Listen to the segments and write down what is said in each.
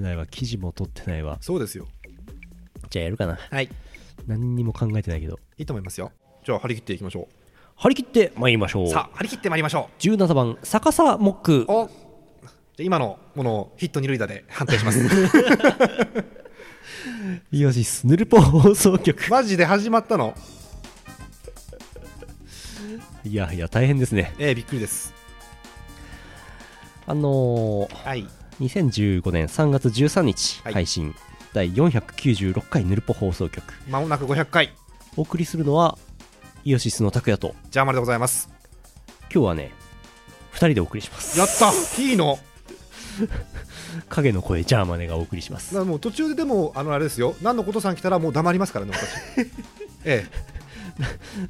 ないわ。記事も取ってないわ。そうですよ。じゃあやるかな。はい。何にも考えてないけど。いいと思いますよ。じゃあ張り切っていきましょ張り切って参りましょう。うさあ張り切ってまいりましょ17番逆さモック。うお。じゃあ今のものをヒット二塁打で判定します。イオシスヌルポ放送局。マジで始まったの？いやいや大変ですね。ええびっくりです。あのー、はい2015年3月13日はい。配信、第496回ヌルポ放送局。まもなく500回。お送りするのはイオシスの拓也と。ジャーマルでございます。今日はね2人でお送りします。やった！いいの？影の声ジャーマネがお送りします。なもう途中ででもあのあれですよ。何のことさん来たらもう黙りますからね私。ええ。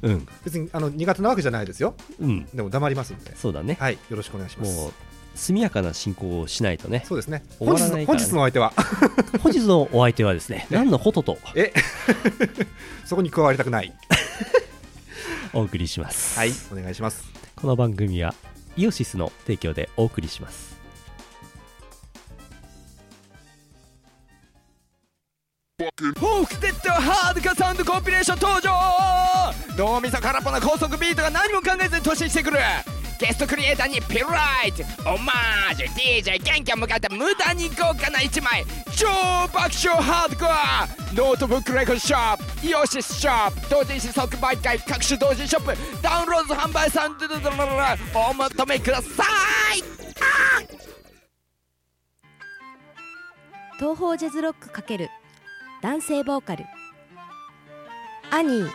うん。別にあの苦手なわけじゃないですよ。うん。でも黙りますんで。そうだね。はい。よろしくお願いします速やかな進行をしないとねそうですね。終わ本日の本らないからね。日のお相手は。本日のお相手はですね 何のことと？え？そこに加わりたくない。お送りします。はいお願いします。この番組はイオシスの提供でお送りします。フォークテッドハードカサウンドコンピレーション登場。脳みそ空っぽな高速ビートが何も考えずに突進してくるゲストクリエイターにピライト。オマージュ。DJ キャンキャン向かって無駄に豪華な一枚。超爆笑ハードコア。ノートブックレコードショップ。イオシスショップ。同人誌即売会各種同人ショップ。ダウンロード販売サンドドドドドお求めください東方ジャズロック×男性ボーカルアニー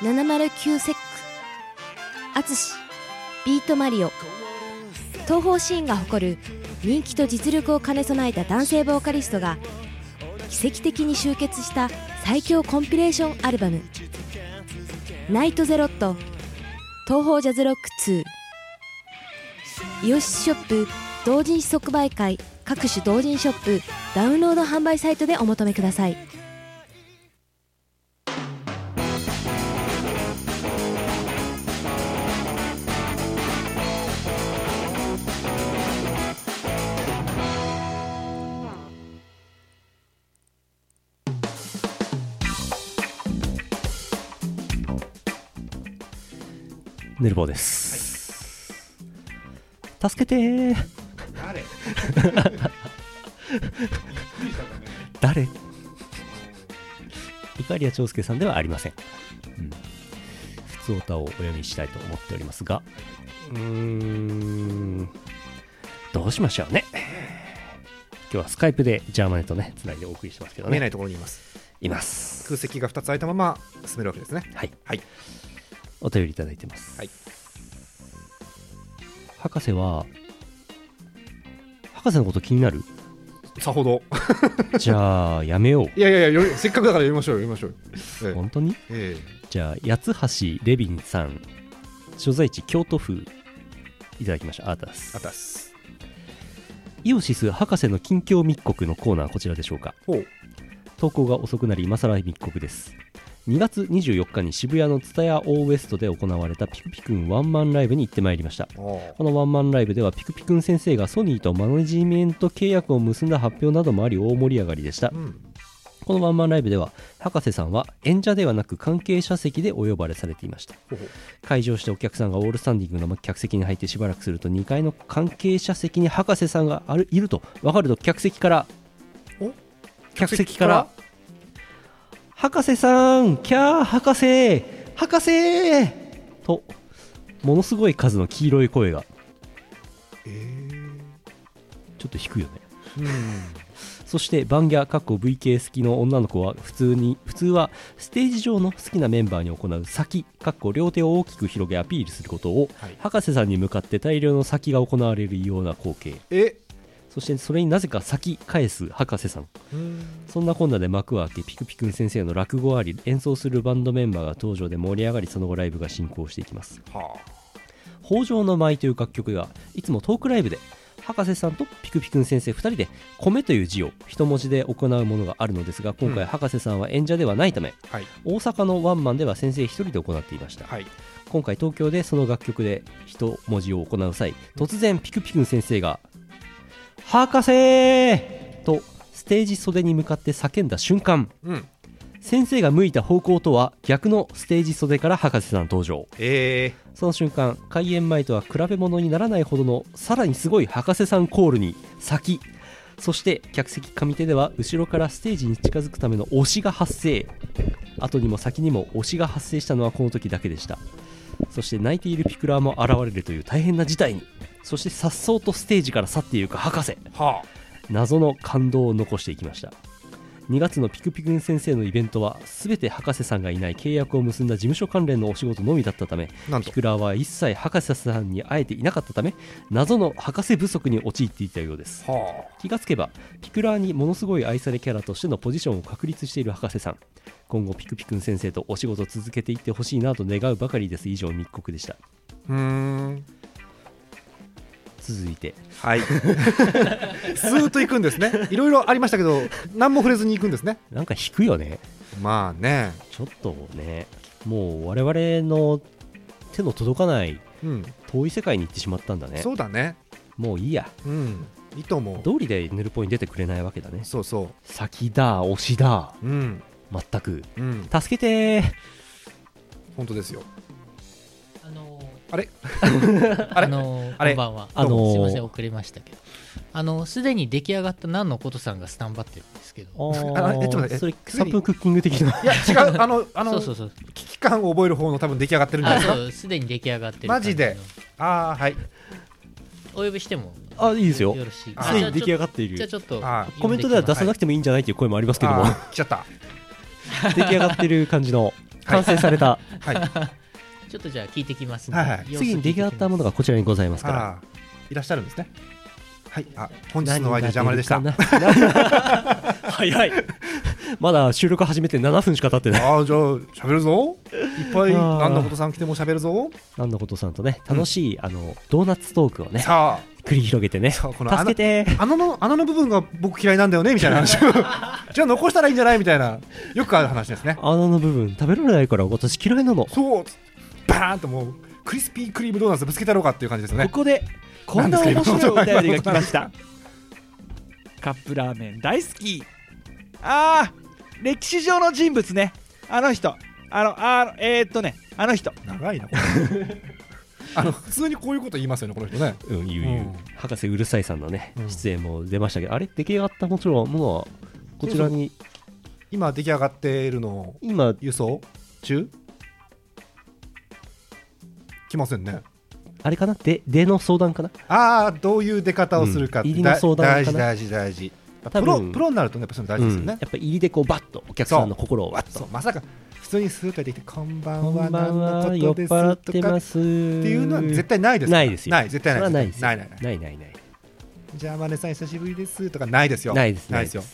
709セックアツシビートマリオ。東方シーンが誇る人気と実力を兼ね備えた男性ボーカリストが奇跡的に集結した最強コンピレーションアルバム「ナイトゼロット東方ジャズロック2」イオシスショップ同人誌即売会各種同人ショップダウンロード販売サイトでお求めください。ヌルボーです、助けてー。誰？誰？イカリア長介さんではありません、うん、普通歌をお読みしたいと思っておりますが。うーん。どうしましょうね。今日はスカイプでジャーマネとねつないでお送りしてますけどね。見えないところにいます。います。空席が2つ空いたまま進めるわけですね。はい。はいお便りいただいてます、はい。博士は博士のこと気になる？さほど。じゃあやめよう。いやいやいやよせっかくだから読みましょうよ読みましょう。よ本当に？えじゃあ八橋レビンさん所在地京都府いただきました。あたえす。あたす。イオシス博士の近況密告のコーナーこちらでしょうか。ほう。投稿が遅くなり今更密告です2月24日に渋谷の蔦屋オーウエストで行われたピクピクンワンマンライブに行ってまいりました。おこのワンマンライブではピクピクン先生がソニーとマネジメント契約を結んだ発表などもあり大盛り上がりでした。うん。このワンマンライブでは博士さんは演者ではなく関係者席でお呼ばれされていました。会場してお客さんがオールスタンディングの客席に入ってしばらくすると2階の関係者席に博士さんがあるいると分かると客席からお？客席から博士さんキャー博士博士！とものすごい数の黄色い声が。えちょっと低いよね。ーうん。そしてバンギャかっこ VK 好きの女の子は普通に普通はステージ上の好きなメンバーに行う先かっこ両手を大きく広げアピールすることを、はい。博士さんに向かって大量の先が行われるような光景。え？そしてそれになぜか先返す博士さん。うん。そんなこんなで幕を開けピクピクン先生の落語あり演奏するバンドメンバーが登場で盛り上がりその後ライブが進行していきます。は「北条の舞」という楽曲がいつもトークライブで博士さんとピクピクン先生2人で「米」という字を一文字で行うものがあるのですが今回うん博士さんは演者ではないためあはい。大阪のワンマンでは先生1人で行っていました。はい。今回東京でその楽曲で一文字を行う際突然ピクピクン先生が「博士!」とステージ袖に向かって叫んだ瞬間。うん。先生が向いた方向とは逆のステージ袖から博士さん登場。え。その瞬間開演前とは比べ物にならないほどのさらにすごい博士さんコールに先。そして客席上手では後ろからステージに近づくための押しが発生。後にも先にも押しが発生したのはこの時だけでした。そして泣いているピクラーも現れるという大変な事態にそして颯爽とステージから去っていく博士。ー、は謎の感動を残していきました。2月のピクピクン先生のイベントは全て博士さんがいない契約を結んだ事務所関連のお仕事のみだったためあなんと。ピクラーは一切博士さんに会えていなかったため謎の博士不足に陥っていたようです。は気がつけばピクラーにものすごい愛されキャラとしてのポジションを確立している博士さん。今後ピクピクン先生とお仕事を続けていってほしいなと願うばかりです。以上密告でした。あうーん続いて。はい。スーッと行くんですね。いろいろありましたけど何も触れずに行くんですね。なんか引くよね。まあね。ちょっとねもう我々の手の届かないうん。遠い世界に行ってしまったんだね。そうだね。もういいや。うん。いいと思う。道理でヌルポに出てくれないわけだね。そうそ先だ推しだ。ううん。全く。うん。助けてー。本当ですよあれ？ー、あれ？あのーあれ？こんばんは。あのーすいません、遅れましたけど。あの、すでに出来上がった何のことさんがスタンバってるんですけど。あえちょっと待ってそれすでに3分クッキング的な。いや違う。あのあのそうそうそう。危機感を覚える方の多分出来上がってるんじゃなあ、いですか？そう、すでに出来上がってる。マジで？ああはい。お呼びしても？あいいですよ。よろしい。あすでに出来上がっっている。じゃあちょっとあコメントでは出さなくてもいいんじゃないという声もありますけども。来ちゃった。出来上がってる感じの 完成された。はいちょっとじゃあ聞いてきますんで。はいはい。次に出来上がったものがこちらにございますから。いらっしゃるんですね。はい。あ本日のお相手邪魔でした。早い。まだ収録始めて7分しか経ってない。ああじゃあ喋るぞ。いっぱいあー。何のことさん来ても喋るぞ。なんのことさんとね楽しい、あのドーナツトークをねさ繰り広げてね。この助けて。あ穴の穴の部分が僕嫌いなんだよねみたいな話。を じゃあ残したらいいんじゃない？みたいな。よくある話ですね。穴の部分食べられないから私嫌いなの。そうバーンともうクリスピークリームドーナツぶつけたろうかっていう感じですよね。ここでこんな面白いお便りが来ました。カップラーメン大好き。あー歴史上の人物ね。あの人。あのあのえー、っとね。あの人。長いなこれ。あの普通にこういうこと言いますよねこの人ね。うん言う言う、うん。博士うるさいさんのね、うん。出演も出ましたけどあれ出来上がったもちろんものはこちらに今出来上がっているのを今輸送中？来ませんね。あれかな？で出の相談かな？ああどういう出方をするかうん。入りの相談大事大事大事。多プロ分。プロになるとねやっぱそれ大事ですようん、ねや、っぱり入りでこうバッとお客さんの心をわっと。まさか普通にスーッと出てきてこんばんは何のことです払ってとかっますっていうのは絶対ないですないですよ。ない絶対ないないですよ。ないないない。ないないない。じゃあマネさん久しぶりですとかないですよ。ないです。ないですよ。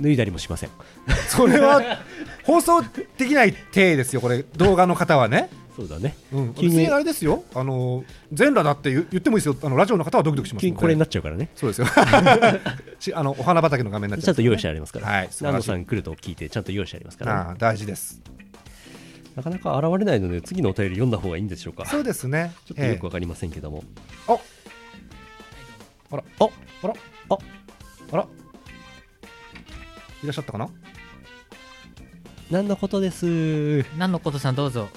脱いだりもしません。それは放送できない体ですよこれ。動画の方はねそうだね。うん、急にあれですよ、あの全裸だって言言ってもいいですよ、あのラジオの方はドキドキしますので。急にこれになっちゃうからね。そうですよ。しあのお花畑の画面になっちゃう。んちゃと用意してありますから、はい南野さん来ると聞いてちゃんと用意してありますから、ああ大事です。なかなか現れないので次のお便り読んだ方がいいんでしょうか。そうですね。ちょっとよくわかりませんけども、ええ。あら、あ。あら、あ。あら、いらっしゃったかな？何のことです？何のことさんどうぞ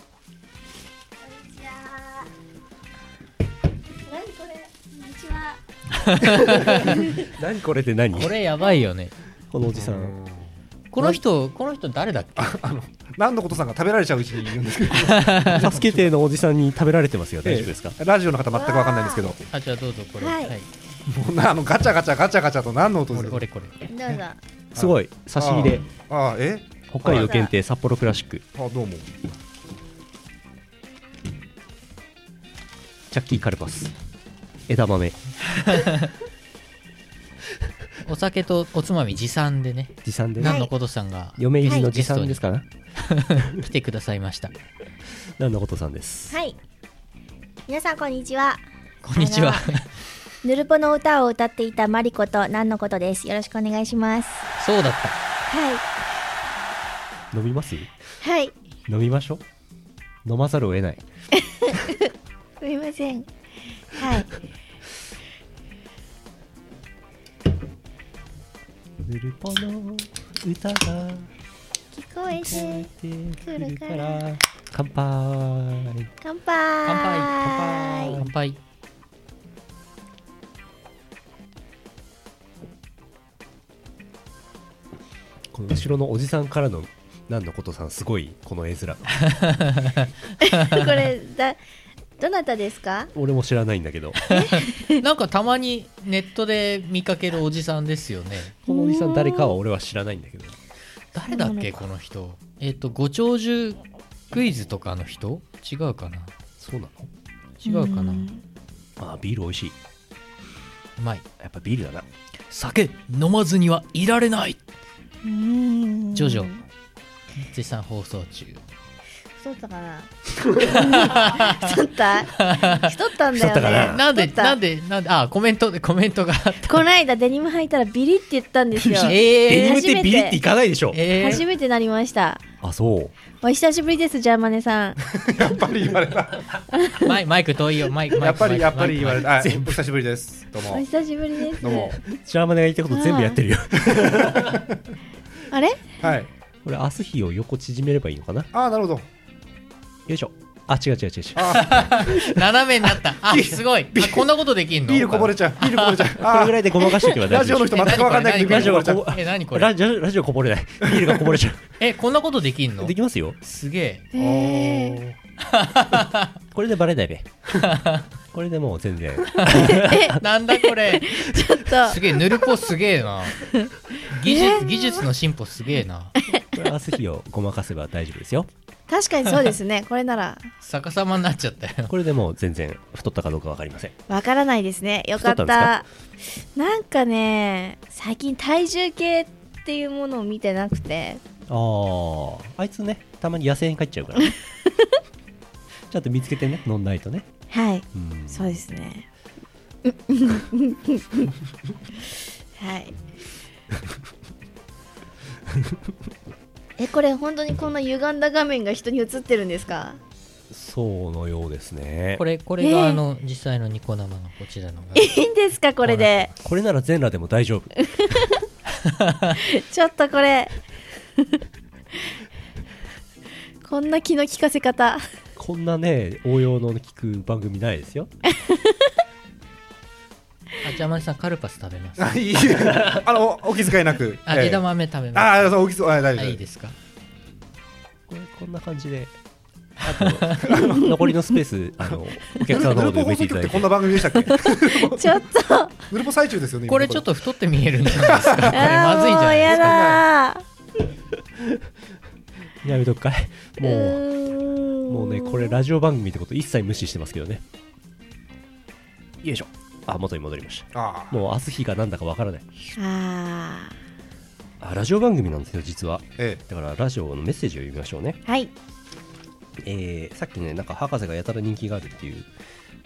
何これって何？これやばいよね。このおじさん。うん。この人この人誰だっけ？あの何のことさんが食べられちゃううちに言うんですけど、助けてのおじさんに食べられてますよ。大丈夫ですか、ええラジオの方全くわかんないんですけど、もあじゃあどうぞこれ。はい。うなあのガチャガチャガチャガチャと何の音ですかこれこれこれ。どうぞすごい。差し入れ。ああ、え？北海道限定札幌クラシック。あどうも。チャッキーカルパス枝豆。お酒とおつまみ持参でね。持参で。ね何のことさんが嫁入りの持参ですか？な、来てくださいました。何のことさんです？はい。皆さんこんにちは。こんにちは。あヌルポの歌を歌っていたマリコと何のことです。よろしくお願いします。そうだった。はい。飲みます？はい。飲みましょう。飲まざるを得ない。すみませんはい。ヌルポの歌が聞こえ聞てくるか来るから。乾杯。乾杯。乾杯。乾杯。この後ろのおじさんからの何のことさんすごいこの絵面。これだどなたですか？俺も知らないんだけど。なんかたまにネットで見かけるおじさんですよね。このおじさん誰かは俺は知らないんだけど。誰だっけこの人？えっ、とご長寿クイズとかの人？違うかな？そうなの？違うかな？ん。あビール美味しい。うまい。やっぱビールだな。酒飲まずにはいられない。うん。ジョジョ。絶賛放送中太ったかな？太った？太ったんだよね。な？なんでなんでなんであコメントでコメントがあった？この間デニム履いたらビリって言ったんですよ。えー、デニムってビリっていかないでしょ。えー、初めてなりました。あそう。お久しぶりですジャーマネさん。やっぱり言われた。マイマイク遠いよ。マイクやっぱりやっぱり言われた。あ全お久しぶりです。どうも。お久しぶりです。どうも。ジャーマネが言ったこと全部やってるよ。あれ？はい。これ明日日を横縮めればいいのかな？ああなるほどよいしょ。あ違う違う違う違う。あ斜めになった。あすごい。あこんなことできんの？ビールこぼれちゃう。ビールこぼれちゃう。これあぐらいでごまかしておけば大丈夫。ジオの人全く分かんない。けどラジオルこぼれちゃう。がこぼえ何これ？ラジオラジオこぼれない。ビールがこぼれちゃえこんなことできんの？うできますよ。すげえ。え これでバレないべこれでもう全然。なんだこれ？ー、ちょっと。すげえヌルポすげえな。技術技術の進歩すげえな。これ明日日をごまかせば大丈夫ですよ確かにそうですね。これなら。逆さまになっちゃったよ。これでもう全然太ったかどうかわかりません。わからないですね。よかった。太ったなんかね最近体重計っていうものを見てなくて。あああいつねたまに野生に帰っちゃうからね。ちゃんと見つけてね飲んないとね。はい。うん。そうですね。はいえこれ本当にこんな歪んだ画面が人に映ってるんですか？そうのようですね。これこれえー。があの、実際のニコ生のこちらのがいいんですかこれで？これなら全裸でも大丈夫。ちょっとこれ。こんな気の利かせ方。こんなね応用の聞く番組ないですよ あじゃあマリさんカルパス食べます。あいいあのお気遣いなく。ええ。あ枝豆食べます。ああそうお気遣いあ大丈夫あいいですか？これこんな感じであと 残りのスペースあのお客さんの方で埋めていただいて。こんな番組でしたっけ？ちょっと。ヌルポ最中ですよねこれちょっと太って見えるんじゃないですか。これまずいんじゃあーもうやないですかだやめとくかい。もううもうねこれラジオ番組ってこと一切無視してますけどね。よいしょあ元に戻りました。ああ。もう明日日がなんだかわからない。ああラジオ番組なんですよ実は。えだからラジオのメッセージを読みましょうね。ーはい。えーさっきねなんか博士がやたら人気があるっていう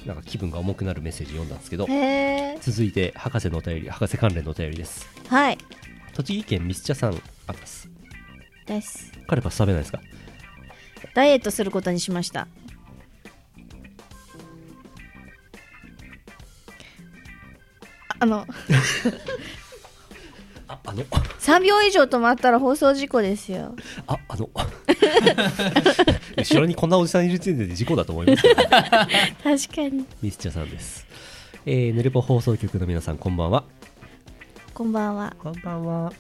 なんか気分が重くなるメッセージ読んだんですけど続いて博士のお便り博士関連のお便りです。はい。栃木県ミスチャさんあたす。です。カルパス食べないですか？ダイエットすることにしましたあのああの。3秒以上止まったら放送事故ですよ。ああの。後ろにこんなおじさんいる時点で事故だと思います確かに。ミスチャさんです。えー、ヌルポ放送局の皆さんこんばんは。こんばんは。こんばんは。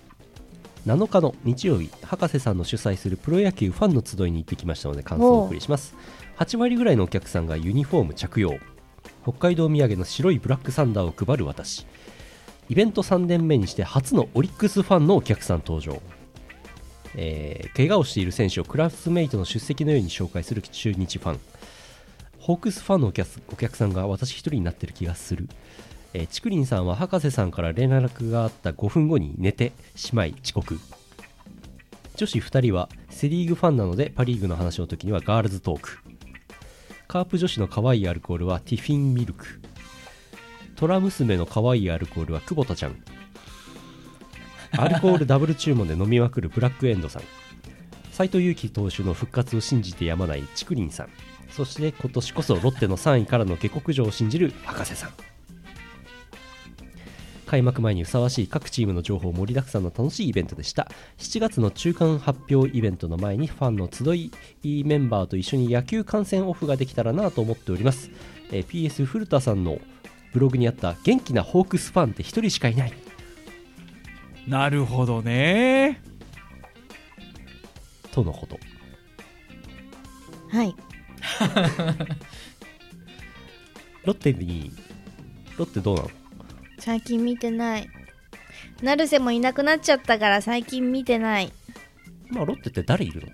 7日の日曜日博士さんの主催するプロ野球ファンの集いに行ってきましたので感想をお送りします。8割ぐらいのお客さんがユニフォーム着用北海道土産の白いブラックサンダーを配る私。イベント3年目にして初のオリックスファンのお客さん登場。えー怪我をしている選手をクラスメイトの出席のように紹介する中日ファン。ホークスファンのお客さんが私一人になってる気がする。えー、さんは博士さんから連絡があった5分後に寝てしまい遅刻。女子2人はセ・リーグファンなのでパ・リーグの話の時にはガールズトーク。カープ女子の可愛いアルコールはティフィンミルク。虎娘の可愛いアルコールは久保田ちゃん。アルコール ダブル注文で飲みまくるブラックエンドさん。斎藤佑樹投手の復活を信じてやまない竹林さん。そして今年こそロッテの3位からの下克上を信じる博士さん。開幕前にふさわしい各チームの情報盛りだくさんの楽しいイベントでした。7月の中間発表イベントの前にファンの集いメンバーと一緒に野球観戦オフができたらなと思っております、えー PS 古田さんのブログにあった元気なホークスファンって一人しかいない。なるほどね。とのこと。はい。ロッテにロッテどうなの最近見てない。成瀬もいなくなっちゃったから最近見てない。まあロッテって誰いるの？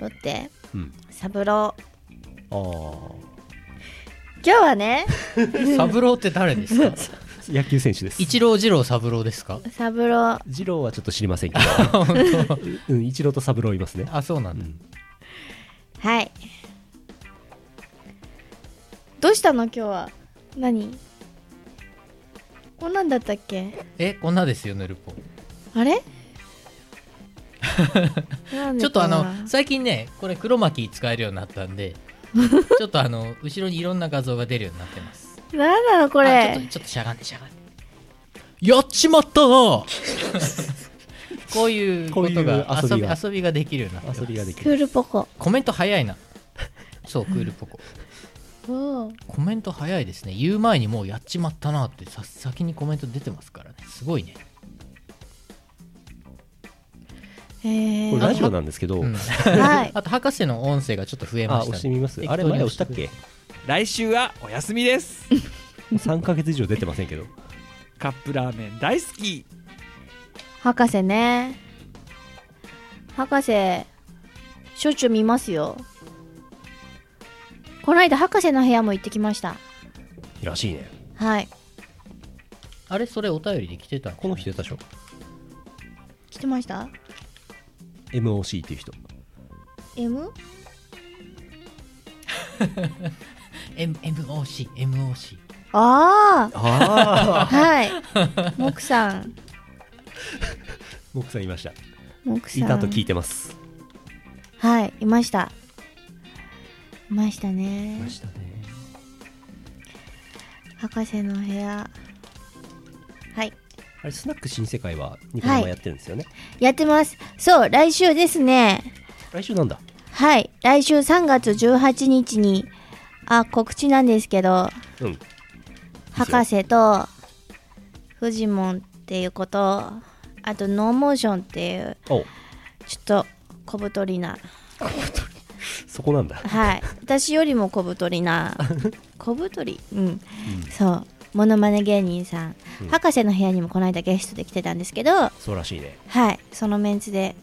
ロッテ？うん。三郎ああ今日はね サブローって誰ですか？野球選手です。一郎二郎三郎ですか？三郎二郎はちょっと知りませんけど。うん一郎と三郎いますね。あそうなんだ、うん。はい。どうしたの？今日は。何？こんなんだったっけ？えこんなですよヌルポあれ？ちょっとあの最近ねこれ黒巻使えるようになったんで ちょっとあの後ろにいろんな画像が出るようになってます。なんなのここちょっれとちょっとしゃがんでしゃがんで。やっちまったな！こういうことがこういう遊びが。遊び遊びができるようになってます。遊びができクるールポコ。コメント早いな。そうクールポココメント早いですね。言う前にもうやっちまったなってさ先にコメント出てますからね。すごいね、えー、これラジオなんですけど、あと博士の音声がちょっと増えあました、押してみます？あれ前押したっけ？来週はお休みです。3ヶ月以上出てませんけど。カップラーメン大好き。博士ね。博士しょっちゅう見ますよこの間博士の部屋も行ってきました。らしいね。はい。あれ？それお便りで来てた？のこの人出たでしょ？来てました？MOC っていう人。M? M MOC MOC ああああはい。木さん。僕さんいました。木さん。いたと聞いてます。はいいました。いましたいね。ましたね。博士の部屋。はい。あれスナック新世界はニコ生やってるんですよね、やってます。そう来週ですね。来週なんだ。はい。来週3月18日にあ告知なんですけどうん。博士とフジモンっていうことあとノーモーションっていうちょっと小太りな そこなんだ。はい。私よりも小太りな 小太り？うん、そう。モノマネ芸人さん、うん。博士の部屋にもこの間ゲストで来てたんですけどそうらしいね。はい。そのメンツで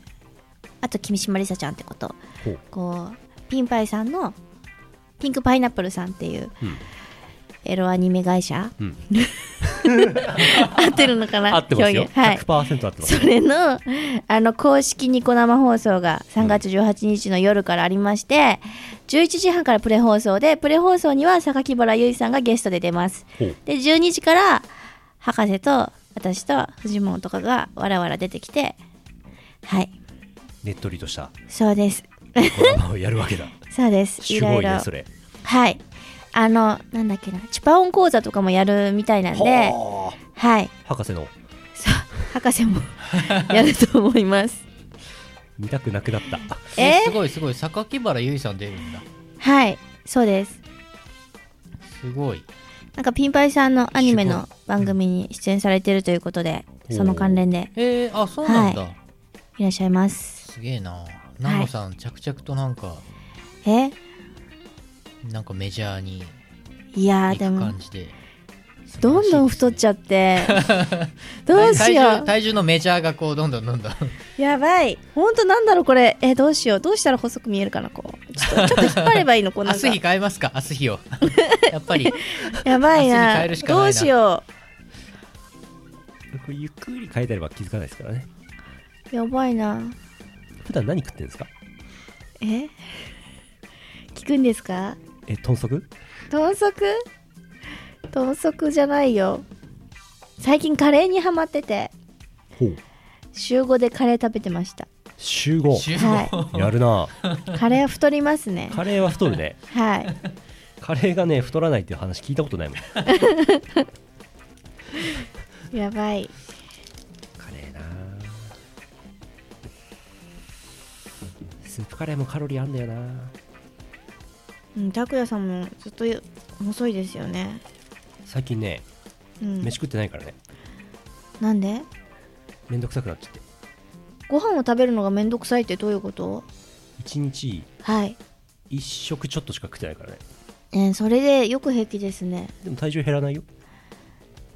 あと君島りさちゃんってこと。こうピンパイさんのピンクパイナップルさんっていううんエロアニメ会社？うん。合ってるのかな？合ってますよ、はい。100%合ってますそれのあの公式ニコ生放送が3月18日の夜からありまして、11時半からプレ放送でプレ放送には榊原由衣さんがゲストで出ます。で12時から博士と私とフジモンとかがわらわら出てきてはい。ねっとりとした。そうです。ドラマをやるわけだ。そうです。いすろいろごいねそれ。はいあのなんだっけなチパオン講座とかもやるみたいなんでははい。あ博士の。さあ博士も やると思います。見たくなくなった。え？すごいすごい。榊原ゆいさん出るんだ。はいそうです。すごい。なんかピンパイさんのアニメの番組に出演されてるということで、うん。その関連で。えー、あそうなんだ、い。らっしゃいます。すげえな。ナモさん、着々となんかえ？なんかメジャーにいやでも感じで。どんどん太っちゃゃって。どうしよ体重う体重のメジャーがこうどんどんどんどん。やばい。ほんとなんだろうこれ。えどうしよう。どうしたら細く見えるかなこう。ちょっとちょっと引っ張ればいいの？こうなんか。明日日変えますか？明日日を。やっぱり。やばいな。どうしよこれゆっくり変えてれば気づかないですからね。うやばいな。普段何食ってるんですか？え？聞くんですか？え豚足？豚足？豚足じゃないよ。最近カレーにハマってて。ほう。週5でカレー食べてました。週5週はやるな。カレーは太りますね。カレーは太るね。はい。カレーがね太らないっていう話聞いたことないもん。やばい。カレーな。スープカレーもカロリーあんだよなうん拓哉さんもずっと細いですよね。最近ねうん。飯食ってないからね。なんで？めんどくさくなっちゃって。ご飯を食べるのがめんどくさいってどういうこと？1日はい。1食ちょっとしか食ってないからね。えーそれでよく平気ですね。でも体重減らないよ。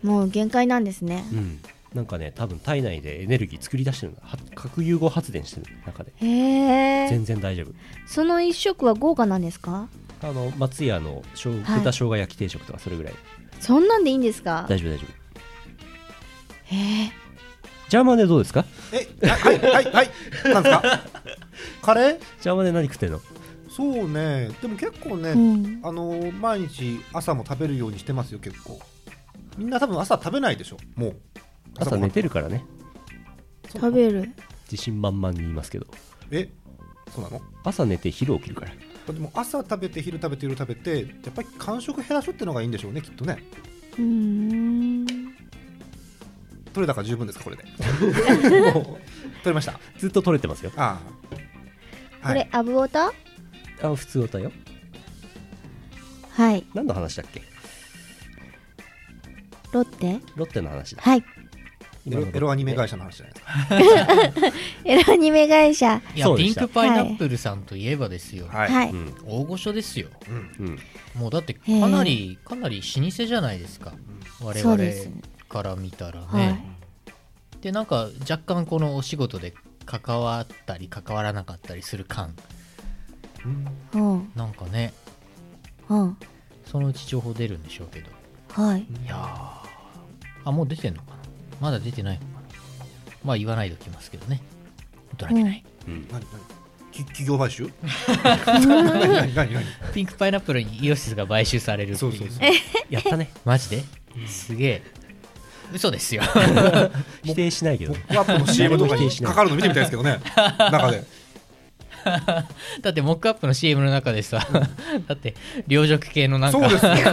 もう限界なんですね。うん。なんかね多分体内でエネルギー作り出してるんだは核融合発電してる中で。へえ全然大丈夫。その一食は豪華なんですか？あの松屋のしょうはい豚生姜焼き定食とかそれぐらい。そんなんでいいんですか大丈夫大丈夫。へえジャーマネでどうですか？えはいはいはいなんですか？カレー？ジャーマネ何食ってんの？そうね。でも結構ね、うん。あのー毎日朝も食べるようにしてますよ結構。みんな多分朝食べないでしょもう。朝寝てるからね。食べる。自信満々に言いますけど。えそうなの？朝寝て昼起きるからでも朝食べて昼食べて夜食べてやっぱり間食減らすってのがいいんでしょうねきっとね。うーん。取れ高十分ですかこれで。取れました？ずっと取れてますよ。ああ。これ、アブオタ？あ普通歌よ。はい。何の話だっけ？ロッテ？ロッテの話だ。はいエロエロアニメ会社の話じゃない。ですかエロアニメ会社。いやピンクパイナップルさんといえばですよ、はい、大御所ですよ。うん。うんもうだってかなりかなり老舗じゃないですか。我々から見たらね、はい。でなんか若干このお仕事で関わったり関わらなかったりする感。うん。なんかね。うん。そのうち情報出るんでしょうけど。はい。いやー。あもう出てんのかな？まだ出てない。のかなまあ言わないでおきますけどね。大人げない、うん。何何？き企業買収？何何何何？何ピンクパイナップルにイオシスが買収されるっていう。そうそうそう。やったね。マジで？すげえ。嘘ですよ。否定しないけどモックアップの CM とかにかかるの見てみたいですけどね。中で。だってモックアップの CM の中でさだって両辱系のなんか。そうですね、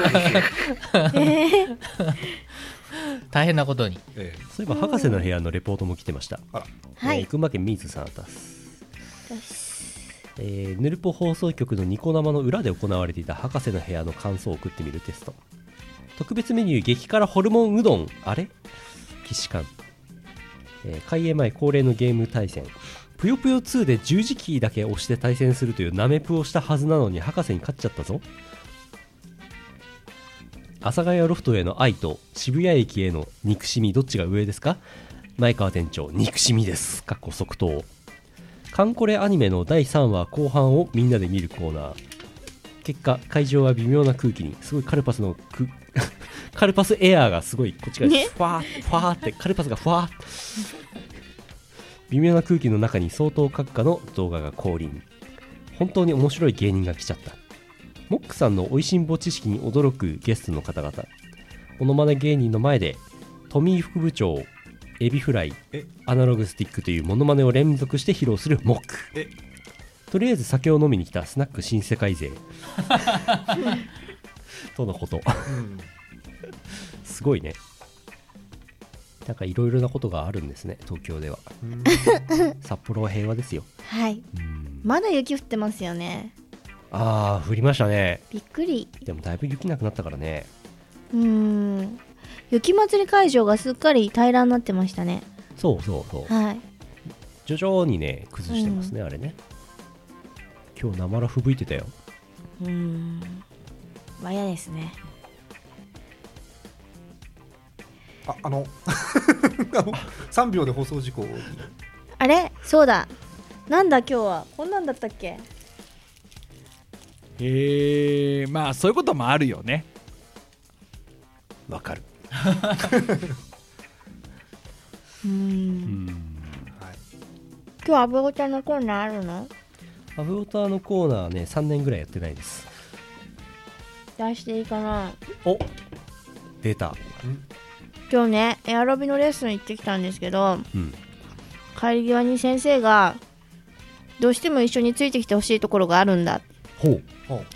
大変なことに。えそういえば博士の部屋のレポートも来てました。あら。はい。えー群馬県水さんたす。えーヌルポ放送局のニコ生の裏で行われていた博士の部屋の感想を送ってみるテスト。特別メニュー激辛ホルモンうどん。あれ？既視感、えー開演前恒例のゲーム対戦。ぷよぷよ2で十字キーだけ押して対戦するというナメプをしたはずなのに博士に勝っちゃったぞ阿佐ヶ谷ロフトへの愛と渋谷駅への憎しみどっちが上ですか？前川店長憎しみです。かっこ即答。カンコレアニメの第3話後半をみんなで見るコーナー。結果会場は微妙な空気にすごいカルパスのく カルパスエアーがすごいこっちがフね。ァーファーってカルパスがファー微妙な空気の中に相当閣下の動画が降臨。本当に面白い芸人が来ちゃったモックさんの美味しんぼ知識に驚くゲストの方々。モノマネ芸人の前でトミー副部長エビフライえ？アナログスティックというモノマネを連続して披露するモック。え？とりあえず酒を飲みに来たスナック新世界勢。とのこと。うん。すごいね。なんかいろいろなことがあるんですね東京では。うん。札幌は平和ですよ。はい。うん。まだ雪降ってますよねああ降りましたね。びっくり。でもだいぶ雪なくなったからね。うーん。雪まつり会場がすっかり平らになってましたね。そうそうそう。はい。徐々にね崩してますね、あれね。今日なまら吹雪いてたよ。うーん。わやですね。ああの あの3秒で放送事故あれ？そうだ。なんだ今日は？こんなんだったっけ？へえまあそういうこともあるよね。わかる。うん。ん。はい。今日アブオちゃんのコーナーあるの？アブオタのコーナーね3年ぐらいやってないです。出していいかな？お出た。今日ねエアロビのレッスン行ってきたんですけどうん。帰り際に先生がどうしても一緒についてきてほしいところがあるんだほう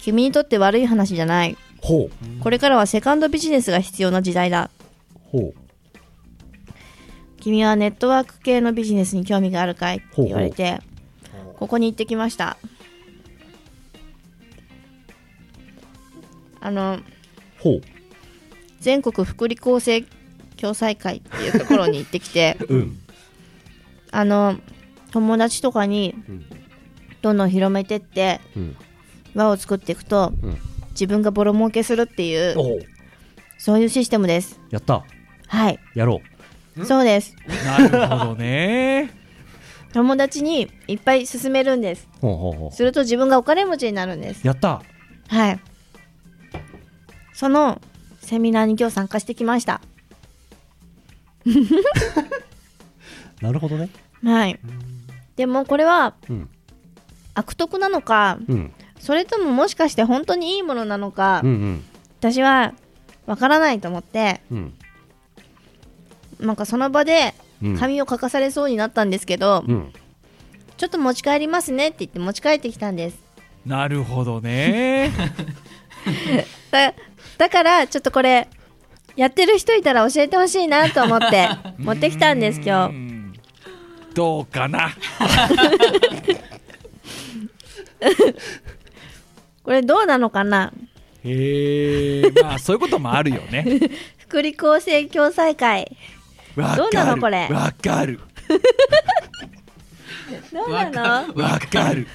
君にとって悪い話じゃない。ほこれからはセカンドビジネスが必要な時代だ。ほう。君はネットワーク系のビジネスに興味があるかい？って言われてここに行ってきました。あのほう。全国福利厚生共済会っていうところに行ってきて うん。あの友達とかにうん。どんどん広めてってうん輪を作っていくと、うん。自分がボロ儲けするっていうそういうシステムです。やった。はい。やろそうです。なるほどね。友達にいっぱい勧めるんです。うほうほう。ほすると自分がお金持ちになるんです。うやった。はい。そのセミナーに今日参加してきました。なるほどね。はい。でもこれはうん。悪徳なのかうんそれとももしかして本当にいいものなのか、うんうん。私はわからないと思ってうん。なんかその場でうん。紙を書かされそうになったんですけど、うん。ちょっと持ち帰りますねって言って持ち帰ってきたんです。なるほどね。だだからちょっとこれやってる人いたら教えてほしいなと思って 持ってきたんです今日。うん。どうかな これどうなのかな？へえまあそういうこともあるよね。福利厚生共済会。わどうなのこれ？わかるどうなの？わかる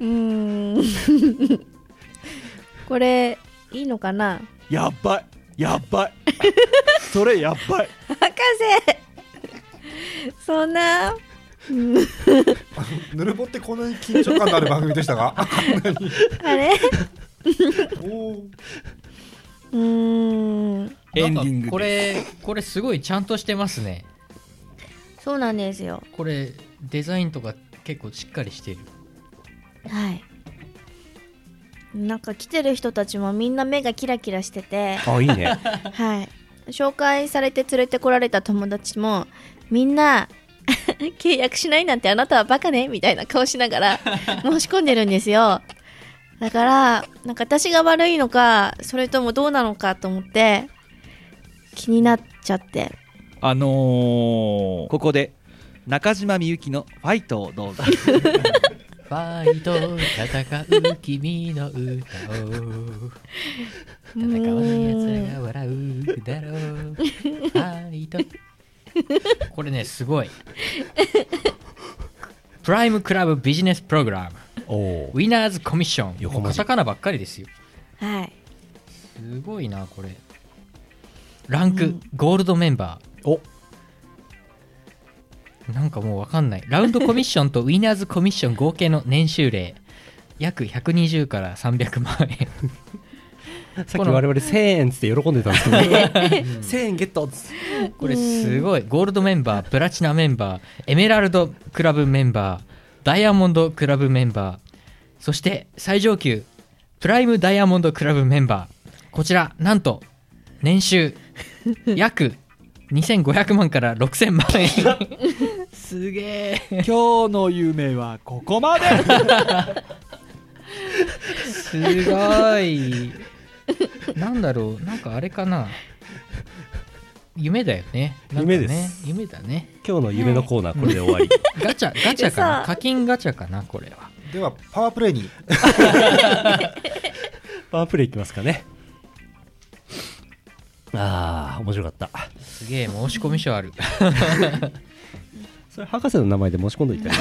うーん。これいいのかな？やばいやばい。それやばい。博士。そんな ぬるぼってこんなに緊張感のある番組でしたか？あれ？おー。うーん。エンディングこれこれすごいちゃんとしてますね。そうなんですよ。これデザインとか結構しっかりしてる。はい。なんか来てる人たちもみんな目がキラキラしてて。あいいね。はい。紹介されて連れてこられた友達もみんな 契約しないなんてあなたはバカねみたいな顔しながら 申し込んでるんですよ。だからなんか私が悪いのかそれともどうなのかと思って気になっちゃって。あのー、ここで中島みゆきの「ファイト」をどうぞ。ファイト戦う君の歌を。戦わない奴らが笑うだろう。ファイト これねすごい。プライムクラブビジネスプログラムおおウィナーズコミッション横文字カタカナばっかりですよ。はい。すごいなこれ。ランク、ゴールドメンバー。お。なんかもうわかんない。ラウンドコミッションとウィナーズコミッション合計の年収例。約120から300万円 さっき我々1000円っつって喜んでたんですけど。1000 円ゲットっつって。これすごいゴールドメンバープラチナメンバーエメラルドクラブメンバーダイヤモンドクラブメンバーそして最上級プライムダイヤモンドクラブメンバー。こちらなんと年収 約2500万から6000万円。すげえ。今日の夢はここまで。すごい なんだろうなんかあれかな。夢だよね。なんかね夢です。夢だね。今日の夢のコーナーこれで終わり。ガチャガチャかな。嘘課金ガチャかなこれは。ではパワープレイに。パワープレイいきますかね。ああ面白かった。すげえ申し込み書ある。それ博士の名前で申し込んどいたら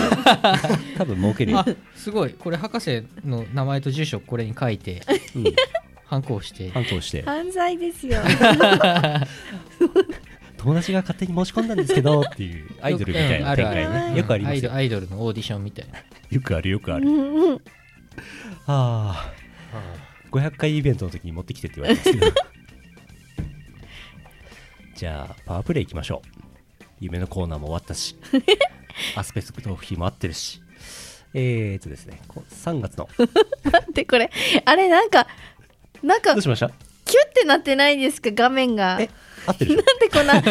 多分儲けるよ。あ、すごい。これ博士の名前と住所これに書いて。うん、反抗して。反抗して。犯罪ですよ。友達が勝手に申し込んだんですけどっていうアイドルみたいな展開ね。よくありますよ。アイドルのオーディションみたいな。よくあるよくある。うん。うんあ。あ500回イベントの時に持ってきてって言われますけど。じゃあパワープレイ行きましょう。夢のコーナーも終わったし。アスペクト日も合ってるし。えーっとですねこ3月の。待ってこれあれなんかなんかキュどうしました？ッてなってないですか？画面が。え合ってるなんでこんな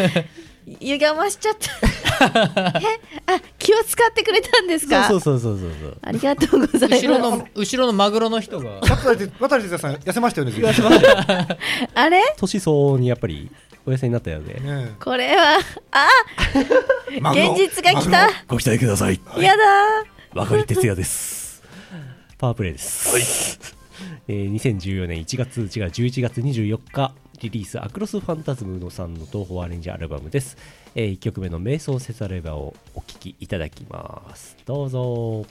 歪ましちゃった？あ気を使ってくれたんですか？そうそうそうそうそう。ありがとうございます。後ろの後ろのマグロの人が。渡哲也さん痩せましたよね。ね あれ？年相応にやっぱりお痩せになったようでえ。これはあ現実が来た。ご期待ください。やだ若井哲也です。パワープレイです、えー2014年1月違う11月24日リリースアクロスファンタズムのさんの東宝アレンジアルバムです、え1曲目の瞑想せざればをお聴きいただきます。どうぞ。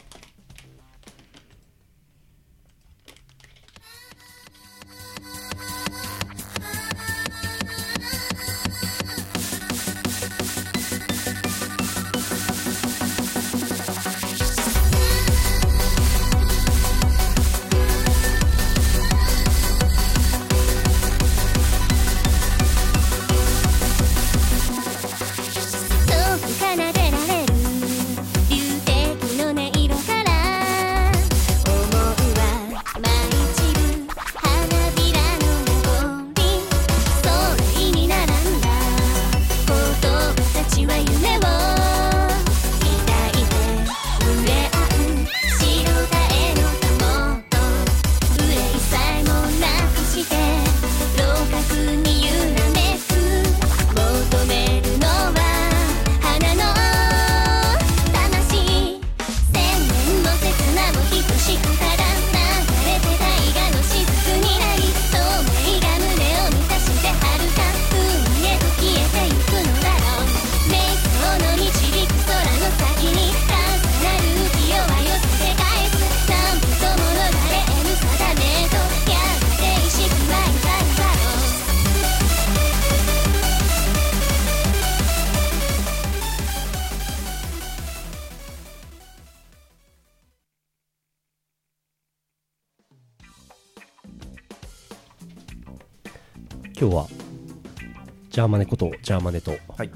ことジャーマネとはい。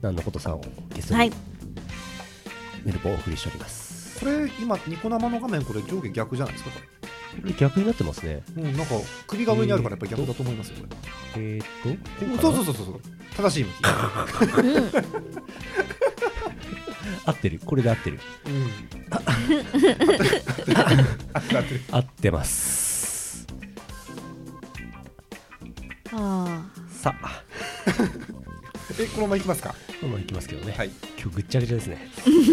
なんのことさんをゲストにはい。メルポをお送りしております、これ今ニコ生の画面これ上下逆じゃないですか。ここれ逆になってますね。れうんなんか首が上にあるからやっぱり逆だと思いますよこえー、っとそうそうそうそう。正しい向き。合ってる。これで合ってる。うん。合ってます。あさあ えこのままいきますか？まあまあいきますけどね、はい。今日ぐっちゃぐちゃですね。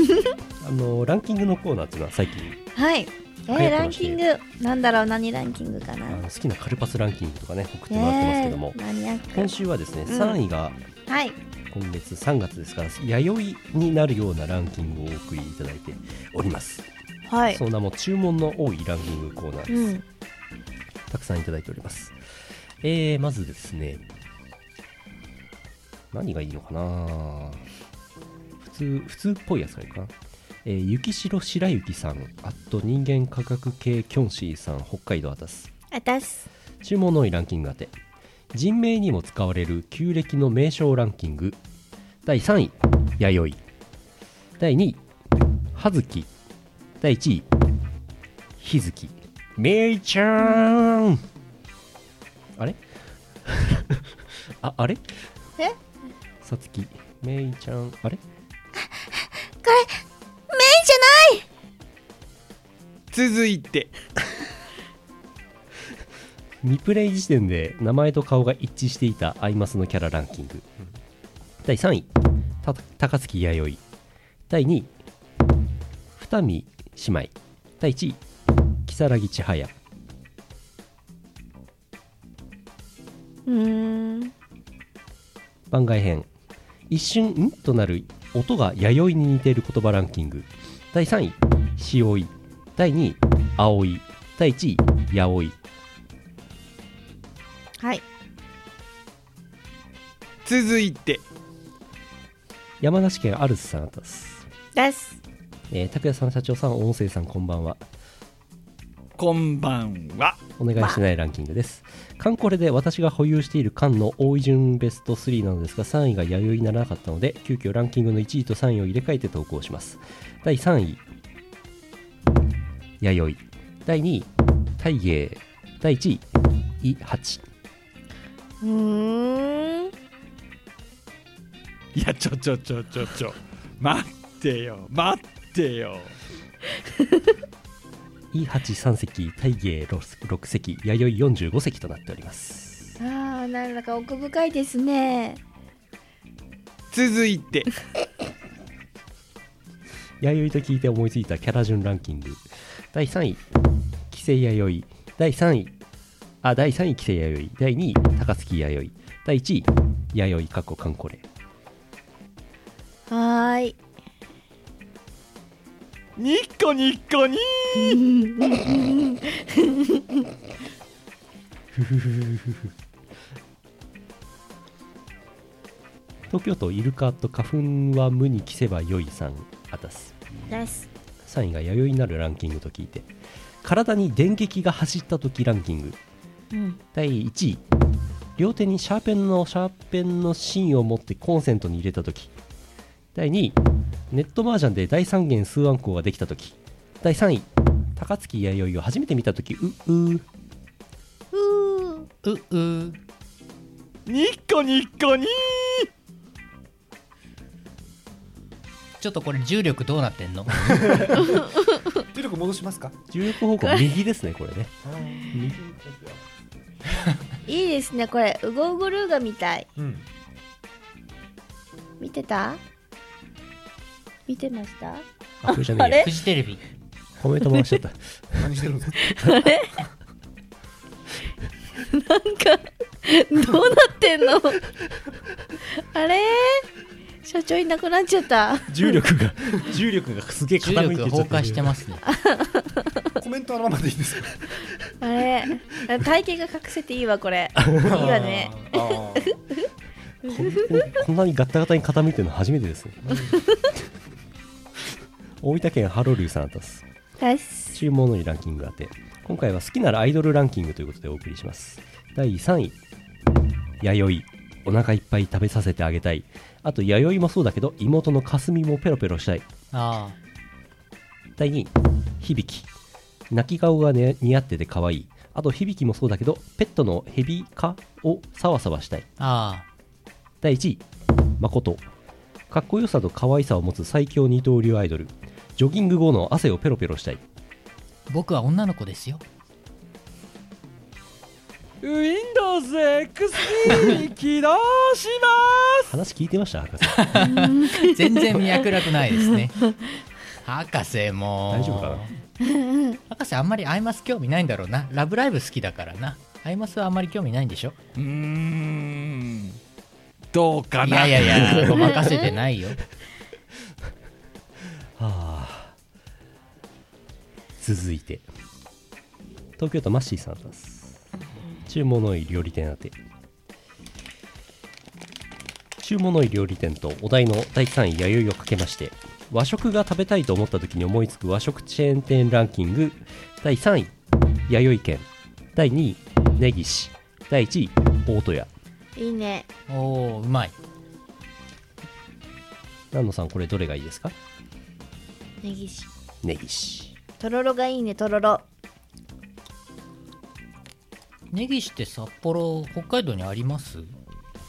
あのランキングのコーナーっていうのは最近。ーはい。えー、ランキングなんだろう何ランキングかな？好きなカルパスランキングとかね送ってもらってますけども、えー今ク。週はですね、うん。3位がはい。今月3月ですから弥生になるようなランキングをお送りいただいております、はい。その名も注文の多いランキングコーナーです、うん。たくさんいただいております。えー、まずですね何がいいのかな？普通普通っぽいやつがいいかな？えー、雪城白雪さんあと人間科学系キョンシーさん北海道あたすあたす注文の多いランキング当て。人名にも使われる旧暦の名称ランキング。第3位弥生。第2位葉月。第1位日月。めいちゃん。あれ？ああれ？えさつき。めいちゃん。あれ？メイじゃない！続いて。未プレイ時点で名前と顔が一致していたアイマスのキャラランキング。第3位。た高槻弥生。第2位。二見姉妹。第1位。如月千早うーん。番外編一瞬ん？となる音が弥生に似ている言葉ランキング。第3位塩井第2位葵第1位八百はい。続いて。山梨県アルスさんあったです。です。えー、拓也さん社長さん音声さんこんばんはこんばんはお願いしてないランキングです。カンコレで私が保有している缶の多い順ベスト3なのですが、3位が弥生にならなかったので、急遽ランキングの1位と3位を入れ替えて投稿します。第3位、弥生。第2位、大芸。第1位、イハチ。うーんいやちょちょちょちょちょ待ってよ待ってよ E83 席大芸 6, 席弥生45席となっております。ああなんだか奥深いですね。続いて。弥生と聞いて思いついたキャラ順ランキング。第3位規制弥生。第3位あ第3位規制弥生。第2位高槻弥生。第1位弥生かっこカンコレ。はーいニッコニッコニ東京都イルカと花粉は無に着せばよいさんあたす。です。3位が弥生になるランキングと聞いて体に電撃が走った時ランキング。うん。第1位。両手にシャーペンのシャーペンの芯を持ってコンセントに入れた時。第2位ネットマージャンで第3元数暗号ができた時第3位高槻弥生を初めて見た時うう。ーう。ーうう。ニッコニッコニちょっとこれ重力どうなってんの？重力戻しますか？重力方向右ですねこれね。右いいですねこれ。ウゴウゴルーガみたい。うん。見てた？見てました？あこれじゃねえや。フジテレビ。コメント回しちゃった。何してるんですかあれなんかどうなってんの？あれ？社長いなくなっちゃった。重力が重力がすげえ重傾いて力崩壊してますね。コメントあのままでいいですか？あれ？体型が隠せていいわこれ。いいわね。ここんなにガッタガタに傾いてるの初めてですね大分県ハロリュウさんあたす。です注文のいいランキング当て。今回は好きならアイドルランキングということでお送りします。第3位。弥生。お腹いっぱい食べさせてあげたい。あと弥生もそうだけど妹のかすみもペロペロしたい。あ第2位。響泣き顔が、ね、似合ってて可愛い。あと響もそうだけどペットのヘビ科をサワサワしたい。ああ。第1位。誠。かっこよさと可愛さを持つ最強二刀流アイドルジョギング後の汗をペロペロしたい。あ僕は女の子ですよ。Windows XP 起動します。話聞いてました博士。全然脈絡ないですね。博士も。大丈夫かな？博士あんまりアイマス興味ないんだろうな。ラブライブ好きだからな。アイマスはあんまり興味ないんでしょ？うーん。どうかな？いやいやいやごまかせてないよ。はあ続いて。東京都マッシーさんです。注文のいい料理店宛て。注文のいい料理店とお題の第3位弥生をかけまして和食が食べたいと思った時に思いつく和食チェーン店ランキング第3位弥生県。第2位根岸。第1位大戸屋。いいね。おおうまい。南野さんこれどれがいいですか？ネギシ根岸とろろがいいねとろろネギシって札幌北海道にあります？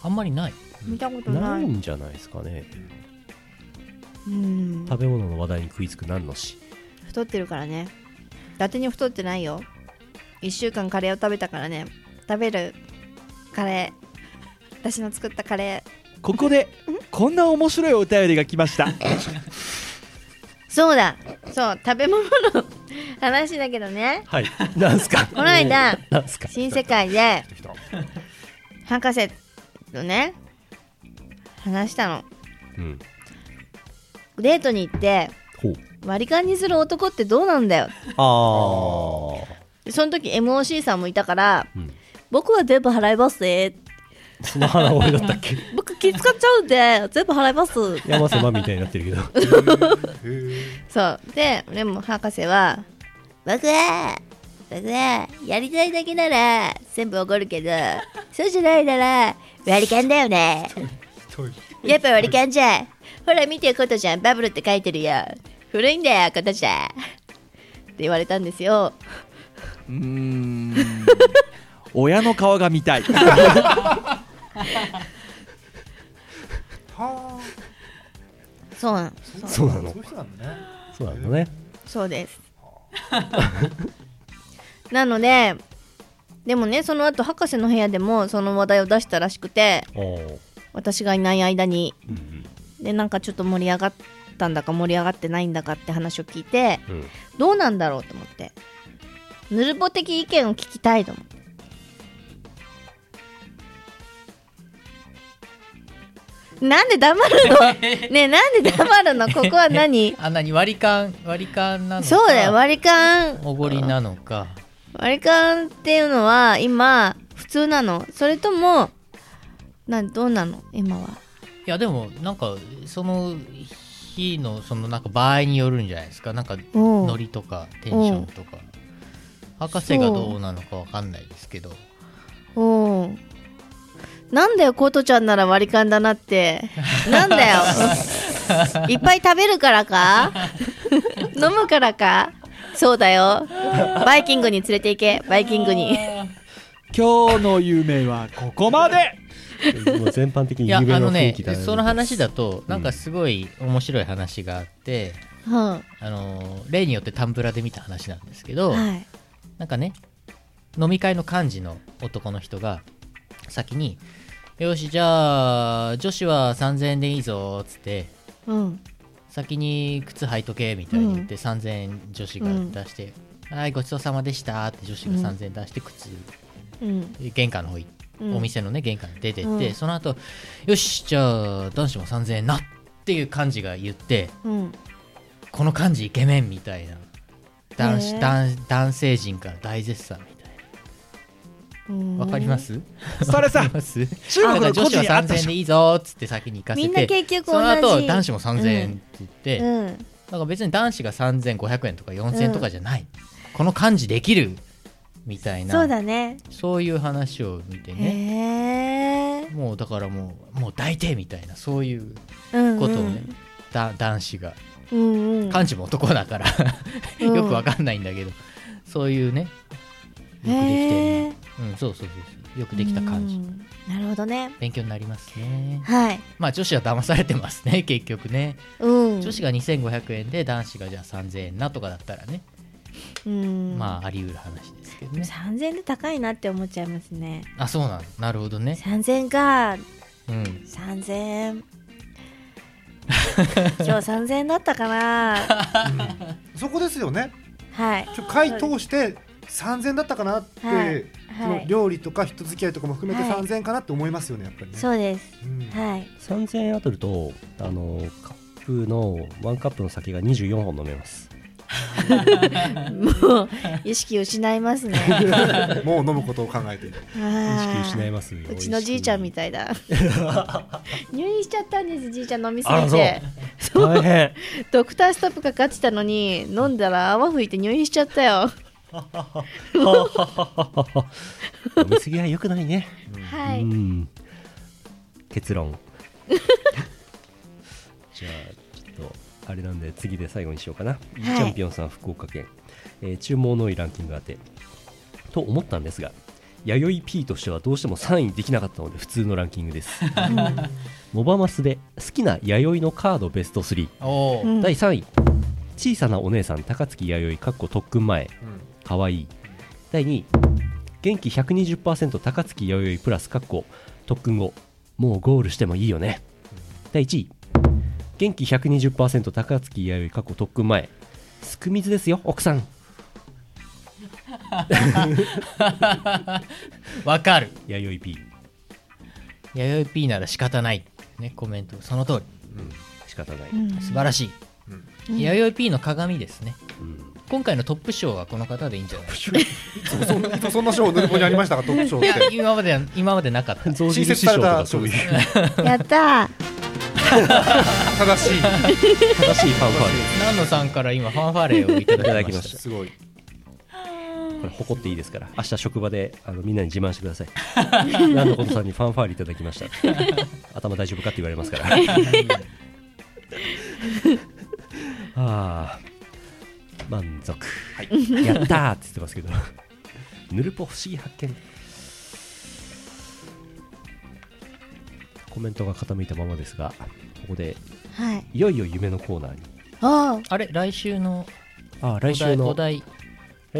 あんまりない。見たことなないいんじゃないですかね。うん。食べ物の話題に食いつく南野氏太ってるからね。伊達に太ってないよ。1週間カレーを食べたからね。食べるカレー。私の作ったカレー。ここでこんな面白いお便りが来ました そうだ。そう食べ物の 話だけどね。はい。なんすか？この間 なんすか？新世界で博士とね話したの。うん。デートに行ってほう。割り勘にする男ってどうなんだよ。あでその時 MOC さんもいたから、うん。僕は全部払いますねあその鼻声だったっけ？僕気使っちゃうんで全部払います。山瀬まみたいになってるけど。そう。ででも博士は僕は僕はやりたいだけなら全部おごるけどそうじゃないなら割り勘だよね。やっぱ割り勘じゃ。んほら見てことじゃん。バブルって書いてるよ古いんだよことじゃ。って言われたんですよ。うーん。親の顔が見たい はそうなの。そうなの。そうなんだねそうなのね。そうです。なのででもねその後博士の部屋でもその話題を出したらしくて私がいない間に。うんでなんかちょっと盛り上がったんだか盛り上がってないんだかって話を聞いてうん。どうなんだろうと思って。ぬるぽ的意見を聞きたいと思ってなんで黙るの？ねえなんで黙るの？ここは何？あ何割り勘？割り勘なのか？そうだよ割り勘。おごりなのか？割り勘っていうのは今普通なの。それともなんどうなの？今は。いやでもなんかその日のそのなんか場合によるんじゃないですか？なんかノリとかテンションとか。博士がどうなのかわかんないですけど。おうなんだよコートちゃんなら割り勘だなって。なんだよ。いっぱい食べるからか？飲むからか？そうだよ。バイキングに連れて行け。バイキングに。今日の夢はここまで。もう全般的にいや夢の雰あのね囲気だね。その話だとなんかすごい面白い話があって、はあの例によってタンブラで見た話なんですけど、はい。なんかね飲み会の幹事の男の人が先に「よしじゃあ女子は3000円でいいぞ」っつって。うん。先に靴履いとけみたいに言って3000円女子が出して「はいごちそうさまでした」って女子が3000円出して靴、うん。玄関の方行ってうん。お店のね玄関に出てって、うん。その後よしじゃあ男子も3000円なっていう幹事が言ってうん。この幹事イケメンみたいな。男子男男性陣から大絶賛みわかります？それさ中国の女子は古事あった3000円でいいぞっつって先に行かせて。みんな結局同じ。その後男子も3000円って言って、うん。なんか別に男子が3500円とか4000円とかじゃない、この幹事できるみたいな。そうだね。そういう話を見てね。もうだからもうもう抱いてみたいなそういううんことをね、だ男子が。うんうん。幹事も男だから。う んよくわかんないんだけど、そういうねよくできてるうんそうそうそうよくできた感じ。うん。なるほどね。勉強になりますね。はい。まあ女子は騙されてますね 結局ね。うん。女子が2500円で男子がじゃあ3000円なとかだったらね、うん。まああり得る話ですけどね。3000円で高いなって思っちゃいますね。あそうなの。なるほどね。3000円か。うん。3000円 今日3000円だったかな。そこですよね。はい。今日回通して3000だったかなって、はい。そのはい料理とか人付き合いとかも含めてはい。3000かなって思いますよねやっぱりね。そうです。うん。はい。3000円当たるとあのカップのワンカップの酒が24本飲めます。もう意識失いますね。もう飲むことを考えて。意識失いますよ。うちのじいちゃんみたいだ。入院しちゃったんですじいちゃん飲みすぎて大変。ドクターストップかかってたのに飲んだら泡吹いて入院しちゃったよ飲みすぎは良くないね。はい。うん。結論。じゃあちょっとあれなんで次で最後にしようかな、チャンピオンさん福岡県、えー注文の多いランキング当て。と思ったんですが弥生 P としてはどうしても3位にできなかったので普通のランキングです。モバマスで好きな弥生のカードベスト3、おお、うん第3位。小さなお姉さん高槻弥生かっこ特訓前。かわいい。第2位。元気120%高槻弥生プラスかっこ特訓後もうゴールしてもいいよね。第1位。元気120%高槻弥生過去特訓前。すく水ですよ奥さん。わかる。弥生 P 弥生 P なら仕方ない。ねコメント。その通仕方ない、うん。り素晴らしい、弥生 P の鏡ですね。うん今回のトップ賞はこの方でいいんじゃない？そんなそんな賞ヌルポにありましたか？トップ賞って。今までは今までなかった。象新設された賞ですやったー。正しい。正しいファンファー南野さんから今ファンファーレをいただきましだきました。すごい。これ誇っていいですから。明日職場であのみんなに自慢してください。何のことさんにファンファーレいただきました。頭大丈夫かって言われますから。ああ満足、やったーって言ってますけど。ヌルポ不思議発見。コメントが傾いたままですがここではい。いよいよ夢のコーナーに。ああ。れ？来週のあ来週の来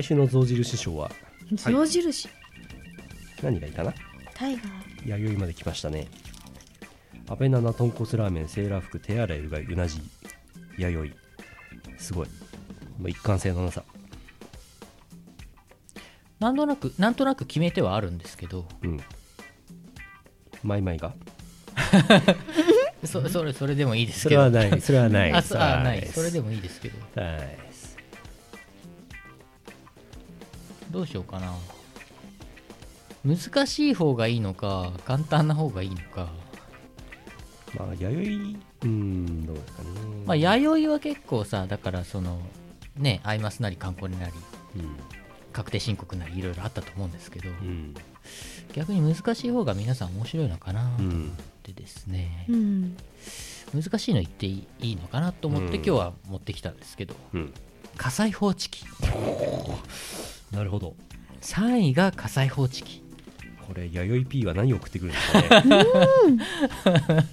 週の象印賞はあ象印？何がいいかな？タイガー。弥生まで来ましたね。安倍七豚骨ラーメンセーラー服手洗いうがいうなじ弥生。すごい一貫性のなさ。なんとなくなんとなく決めてはあるんですけど。うん。マイマイが？そそれそれでもいいですそけど。れはない。それはない。あそあない。それでもいいですけど。ないどうしようかな。難しい方がいいのか簡単な方がいいのか。まあ弥生？うんどうですかね。まあ弥生は結構さだからそのねアイマスなり観光になり確定申告なりいろいろあったと思うんですけど、うん。逆に難しい方が皆さん面白いのかなと思っうんてですね、うん。難しいの言っていいいいのかなと思ってうん。今日は持ってきたんですけど、うん。火災報知器。なるほど。3位が火災報知器。これ弥生 P は何を送ってくるんですかね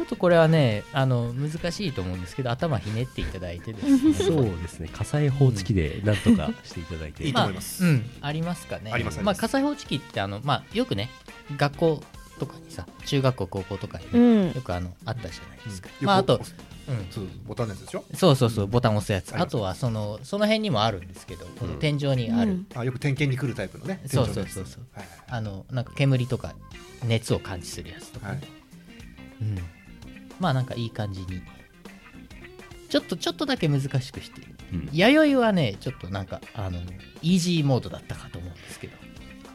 ちょっとこれはねあの難しいと思うんですけど頭ひねっていただいてですね。そうですね。火災報知器でなんとかしていただいて、いいと思います。あ、うん、ありますかね。ありますまあ、火災報知器ってあの、まあ、よくね学校とかにさ中学校高校とかにね、うん。よくあのあったじゃないですか、うん。まあ、あとうん、そうボタンのやつでしょ？そうそうそうボタン押すやつ、あとはそのその辺にもあるんですけどこの天井にある、うん。あよく点検に来るタイプのねそうそうそうそう。はい。あのなんか煙とか熱を感知するやつとかね、はい。うん、まあなんかいい感じに。ちょっとちょっとだけ難しくして。うん。弥生はねちょっとなんかあのイージーモードだったかと思うんですけど。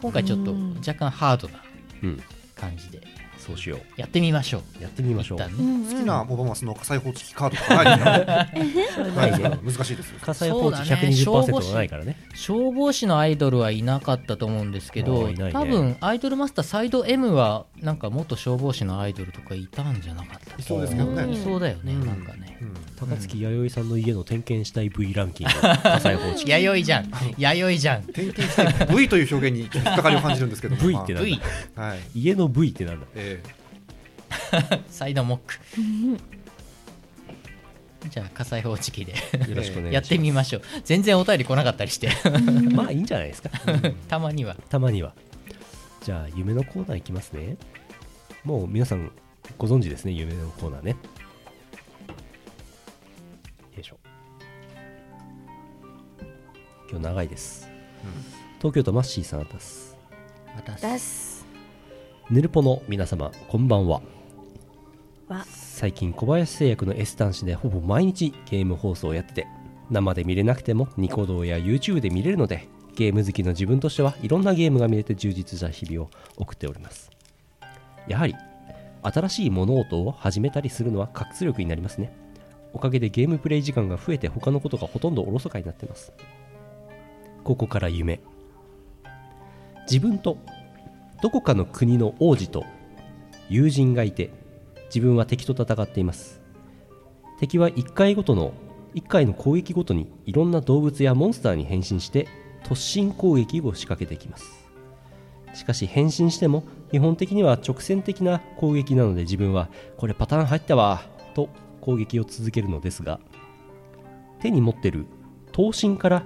今回ちょっとうん。若干ハードなうん。感じでそうしよやってみましょう。うやってみましょう。ね。うん好きなモバマスの火災報知器カードとかない 難しいですよ。火災報知そうだね120%はないからね。消防士のアイドルはいなかったと思うんですけあど、ね。多分アイドルマスターサイド M はなんか元消防士のアイドルとかいたんじゃなかったそうですけどね。いそうだよね、うん。なんかね。うん。高槻弥生さんの家の点検したい V ランキング。火災報知器弥生じゃん。弥生じゃん。点検して V という表現に引っかかりを感じるんですけども。V ってなんだ。V はい。家の V ってなんだ？え サイドモック。じゃあ火災報知器で。よろしくお願いします。やってみましょう。全然お便り来なかったりして。まあいいんじゃないですか。たまには。たまには。じゃあ夢のコーナーいきますね。もう皆さんご存知ですね夢のコーナーね。よいしょ。今日長いです、東京都マッシーさんあたす。私出すヌルポの皆様こんばんは。わ。最近小林製薬の S 端子でほぼ毎日ゲーム放送をやってて生で見れなくてもニコ動や YouTube で見れるのでゲーム好きの自分としてはいろんなゲームが見れて充実した日々を送っております。やはり新しい物事を始めたりするのは活力になりますね。おかげでゲームプレイ時間が増えて他のことがほとんどおろそかになってます。ここから夢。自分とどこかの国の王子と友人がいて自分は敵と戦っています。敵は1回ごとの1回の攻撃ごとにいろんな動物やモンスターに変身して突進攻撃を仕掛けてきます。しかし変身しても基本的には直線的な攻撃なので自分はこれパターン入ったわと攻撃を続けるのですが手に持ってる刀身から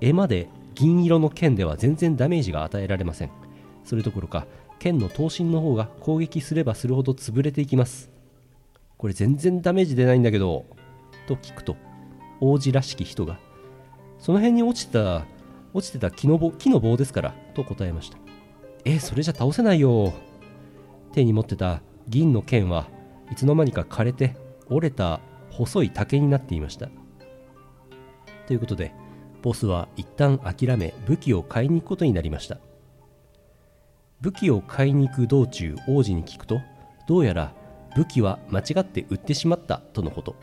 絵まで銀色の剣では全然ダメージが与えられません。それどころか剣の刀身の方が攻撃すればするほど潰れていきます。これ全然ダメージ出ないんだけどと聞くと王子らしき人がその辺に落ちた落ちてた木の棒木の棒ですからと答えました。えそれじゃ倒せないよ。手に持ってた銀の剣はいつの間にか枯れて折れた細い竹になっていました。ということでボスは一旦諦め武器を買いに行くことになりました。武器を買いに行く道中王子に聞くとどうやら武器は間違って売ってしまったとのこと。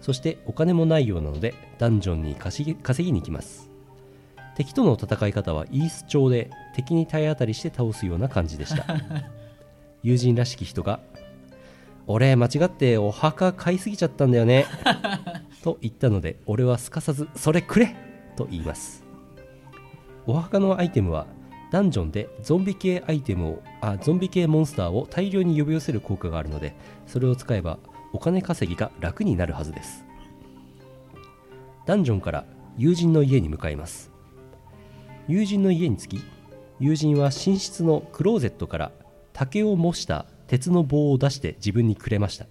そしてお金もないようなのでダンジョンに稼ぎ稼ぎに行きます。敵との戦い方はイース調で敵に体当たりして倒すような感じでした。友人らしき人が俺間違ってお墓買いすぎちゃったんだよね と言ったので俺はすかさずそれくれ！と言います。お墓のアイテムはダンジョンでゾンビ系アイテムをあゾンビ系モンスターを大量に呼び寄せる効果があるのでそれを使えばお金稼ぎが楽になるはずです。ダンジョンから友人の家に向かいます。友人の家に着き友人は寝室のクローゼットから竹を模した鉄の棒を出して自分にくれました。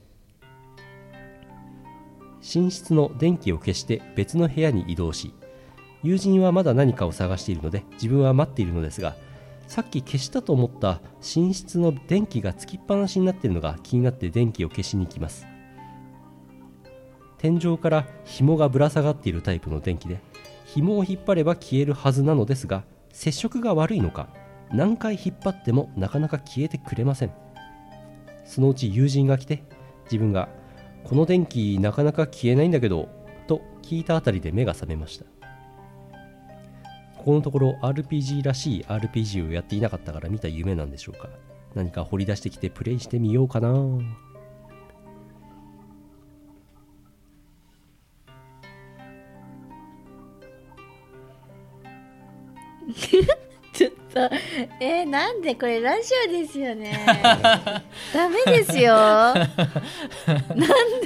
寝室の電気を消して別の部屋に移動し友人はまだ何かを探しているので自分は待っているのですがさっき消したと思った寝室の電気がつきっぱなしになっているのが気になって電気を消しに行きます。天井から紐がぶら下がっているタイプの電気で紐を引っ張れば消えるはずなのですが接触が悪いのか何回引っ張ってもなかなか消えてくれません。そのうち友人が来て自分が「この電気なかなか消えないんだけど」と聞いたあたりで目が覚めました。ここのところ RPG らしい RPG をやっていなかったから見た夢なんでしょうか。何か掘り出してきてプレイしてみようかな。ちょっとえー、なんでこれラジオですよね。ダメですよ。なん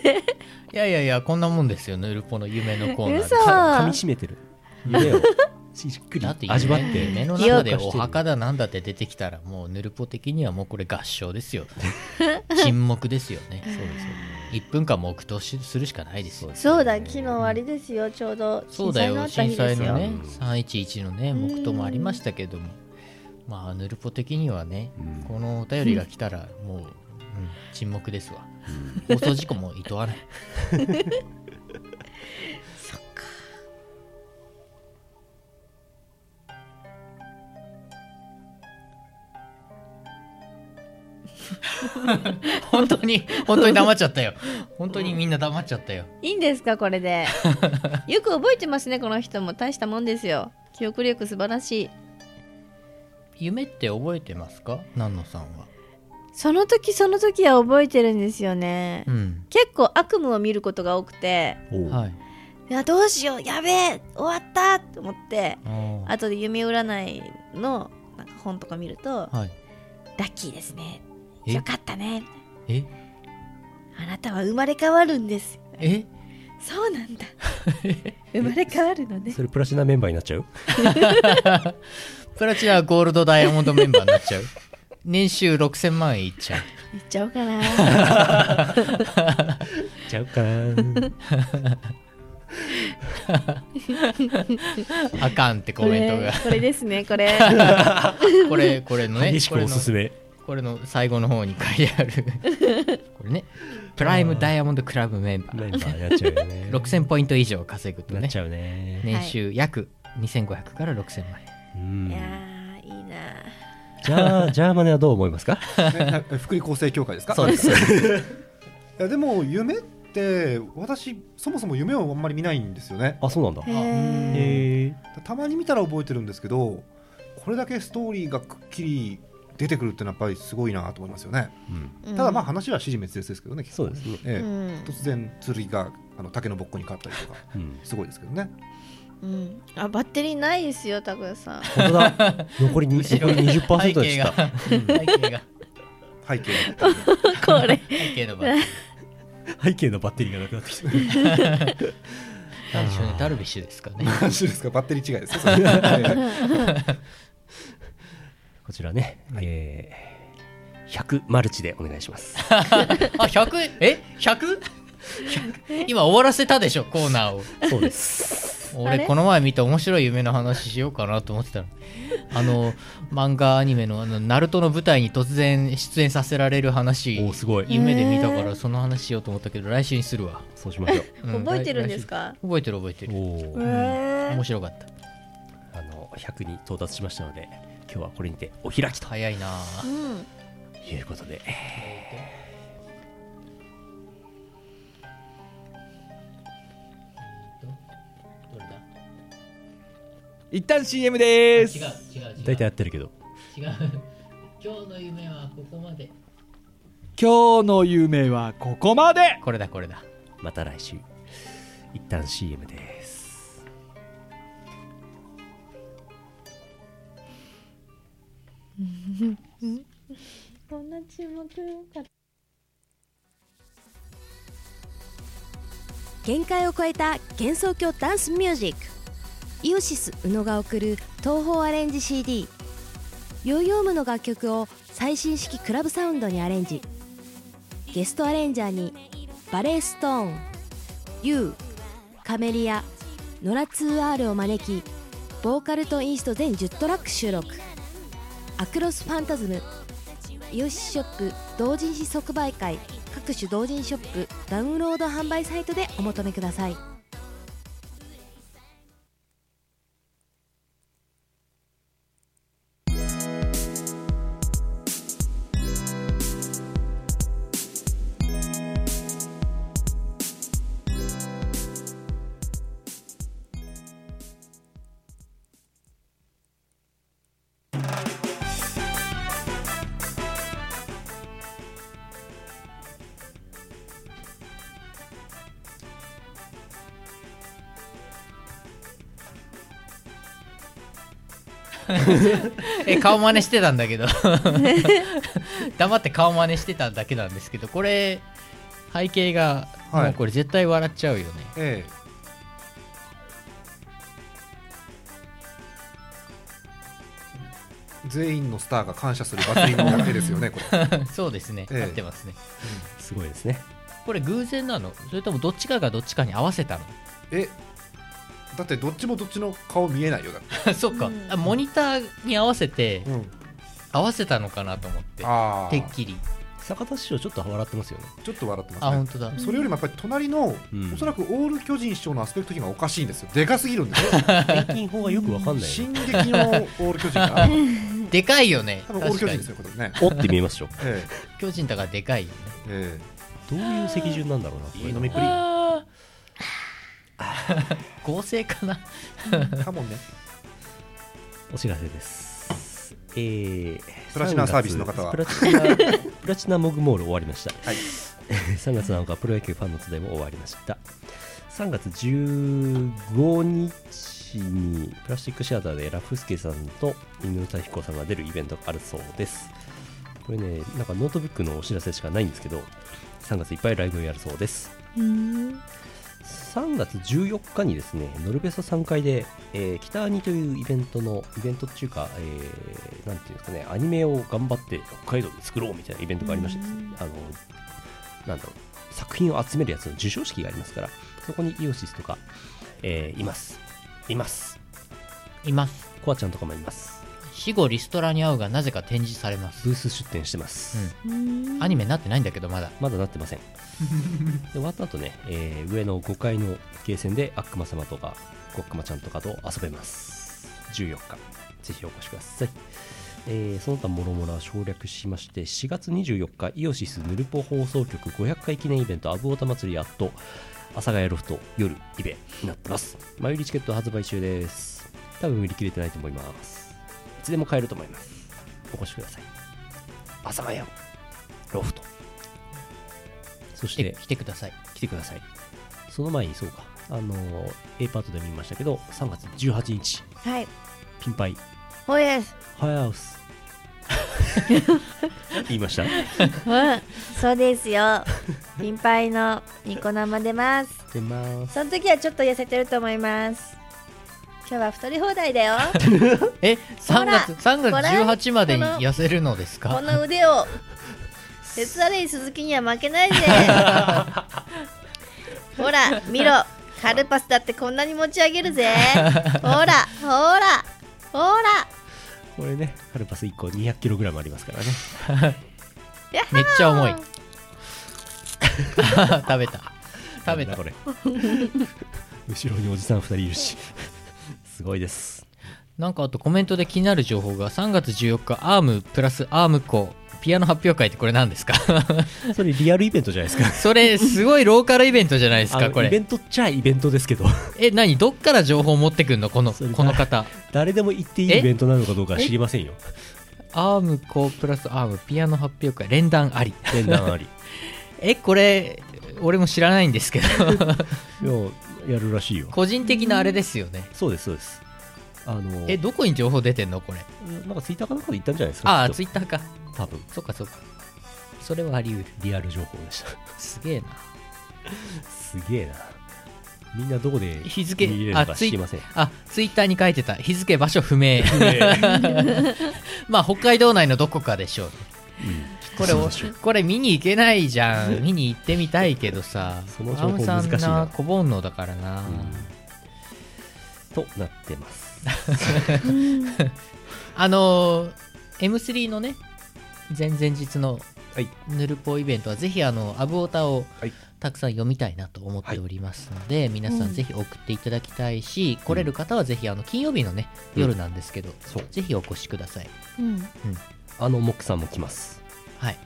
で？いやいやいやこんなもんですよ。ヌルポの夢のコーナーで。嘘。噛みしめてる。夢をしっくりだって味わって。夢の中でお墓だなんだって出てきたらもうヌルポ的にはもうこれ合唱ですよ。沈黙ですよね。そうです。よ1分間黙祷しするしかないですよ。そうだ昨日あれですよ。ちょうどそうだよ。震震災のあった災のね日311のね黙祷もありましたけども。まあヌルポ的にはね、このお便りが来たらもう、うん、沈黙ですわ、放送事故もいとわない 本当に本当に黙っちゃったよ。本当にみんな黙っちゃったよ。いいんですかこれで。よく覚えてますねこの人も大したもんですよ。記憶力素晴らしい。夢って覚えてますか？南野さんは。その時その時は覚えてるんですよね、うん。結構悪夢を見ることが多くて。はい。いやどうしようやべえ終わったと思って。後で夢占いのなんか本とか見ると、はい。ラッキーですね。えよかったね。え？あなたは生まれ変わるんです。え？そうなんだ。生まれ変わるのね。それプラチナメンバーになっちゃう？プラチナゴールドダイヤモンドメンバーになっちゃう？年収6000万円いっちゃう？言っちゃおうかな。ちゃうかな。あかんってコこメントが。れこれですねこれ。これこれのね激しくおすすめこれの最後の方に書いてある。これね。プライムダイヤモンドクラブメンバーメンバーになっちゃうよね。6000ポイント以上稼ぐとね。なっちゃうね。年収約2500から6000万円。うん。いやーいいなじゃあじゃあマネはどう思いますか？ねな福利厚生協会ですか？そうです。いやでも夢って私そもそも夢をあんまり見ないんですよね。あそうなんだ。へえたまに見たら覚えてるんですけどこれだけストーリーがくっきり出てくるってのはやっぱりすごいなと思いますよね、うん。ただまあ話は支持滅裂ですけどね結構そうです。ねええうん。突然剣があの竹のぼっこに変わったりとか。うん。すごいですけどね。うん、あバッテリーないですよ拓哉さん。本当だ。残りに残り20%背で景がした。背景が。背景これ。背景のバッテ背景のバッテリーがなくなってきたリー何でしょうねダルビッシュですかね。何種ですか？バッテリー違いですよそれ ええこちらね、えー、100マルチでお願いします。あ 100? え？100? 今終わらせたでしょコーナーを。そうです。俺この前見た面白い夢の話しようかなと思ってたの。あの漫画アニメのあのナルトの舞台に突然出演させられる話。おーすごい。夢で見たからその話しようと思ったけど来週にするわ、そうしましょう。ん。覚えてるんですか？覚えてる覚えてうる。おへー。ー面白かった。あの100に到達しましたので今日はこれにてお開きと。早いな。うん。いうことで。一旦 CM です。違う違う違う。大体合ってるけど。違う。今日の夢はここまで。今日の夢はここまで。これだこれだ。また来週。一旦 CM ですこんな注目限界を超えた幻想郷ダンスミュージック。イオシス宇野が送る東宝アレンジ CD ヨーヨームの楽曲を最新式クラブサウンドにアレンジ。ゲストアレンジャーにバレーストーン。YOU カメリアノラ 2R を招きボーカルとインスト全10トラック収録。アクロスファンタズム。イオシスショップ同人誌即売会各種同人ショップダウンロード販売サイトでお求めください。え顔真似してたんだけど。黙って顔真似してただけなんですけどこれ背景がはい。もうこれ絶対笑っちゃうよね、ええ。全員のスターが感謝する祭りの絵ですよねこれ。そうですね、ええ。なってますね。すごいですね。これ偶然なの？それともどっちかがどっちかに合わせたえだってどっちもどっちの顔見えないよだって、の そっか、うん。あモニターに合わせてうん、合わせたのかなと思って。あてっきり。坂田師匠ちょっと笑ってますよね。ちょっと笑ってますね。あ本当だ。それよりもやっぱり隣の、うん。おそらくオール巨人師匠のアスペクト比がおかしいんですよ。でかすぎるんで。すよ遠近法がよくわかんないよ進ね撃のオール巨人かな でかいよね。多分オール巨人ですよこれね。おって見えますでしょえ巨人だからでかいよね。ええ。どういう席順なんだろうなこれ。飲みっぷり合成かな？かもね。お知らせです。えー、プラチナサービスの方は。プラチナ プラチナモグモール終わりました、はい。3月7日プロ野球ファンの集いも終わりました。3月15日にプラスチックシアターでラフスケさんと犬歌彦さんが出るイベントがあるそうです。これねなんかノートブックのお知らせしかないんですけど3月いっぱいライブをやるそうです3月14日にですね、ノルベソ3階で、えー北アニというイベントの、イベントっていうか、えーなんていうんですかね、アニメを頑張って北海道で作ろうみたいなイベントがありましてね、あの、なんだろう、作品を集めるやつの授賞式がありますから、そこにイオシスとか、えーいます。います。いますコアちゃんとかもいます。死後リストラに会うがなぜか展示されますブース出展してます。アニメになってないんだけどまだまだなってません。で終わった後ね、えー上の5階のゲーセンで悪魔様とか、コックマちゃんとかと遊べます。14日、ぜひお越しください。えーその他もろもろは省略しまして、4月24日、イオシスヌルポ放送局500回記念イベント、アブオタ祭りアット、阿佐ヶ谷ロフト夜イベになってます。前売りチケット発売中です。多分売り切れてないと思います。いつでも買えると思います。お越しください。阿佐ヶ谷ロフト。そし来てて、来てください来てください。その前にそうか、あのー A パートで見ましたけど、3月18日、はいピンパイ、ほいですハイハウス。言いました？うんそうですよピンパイのニコ生出ます出ます。その時はちょっと痩せてると思います今日は太り放題だよ。え3ほら月3月ほら18までに痩せるのですこかの腕を 鉄アレイ鈴木には負けないで ほら見ろカルパスだってこんなに持ち上げるぜ。ほらほらほら。これね、カルパス1個 200kg ありますからね。めっちゃ重い。食べた。食べた。これ。後ろにおじさん2人いるし。すごいです。なんかあとコメントで気になる情報が3月14日アームプラスアームコピアノ発表会ってこれ何ですか？それリアルイベントじゃないですか？それすごいローカルイベントじゃないですかこれ。イベントっちゃイベントですけど、え何？どっから情報持ってくんの？このこの方。誰でも行っていいイベントなのかどうかは知りませんよ。アームコプラスアームピアノ発表会連弾あり。連弾あり。えこれ俺も知らないんですけど。いや、やるらしいよ。個人的なあれですよね。そうです、そうです。あのえどこに情報出てんの？これ。なんかツイッターかなんかで言ったんじゃないですかああツイッターか。と多分。そっかそっか。それはあり得るリアル情報でした。すげえな。すげえな。みんなどこで日付あせん。あツイッターに書いてた。日付場所不明。まあ北海道内のどこかでしょうこれそうでしょう これ見に行けないじゃん。見に行ってみたいけどさ。その情報難しいな。な小煩悩だからな、となってます。あのー M3 のね前々日のはい。ヌルポイベントはぜひあのアブオタをはい。たくさん読みたいなと思っておりますので、皆さんぜひ送っていただきたいし、来れる方はぜひあの金曜日のねうん夜なんですけど、そう。ぜひお越しください。うん。あのモックさんも来ますはい。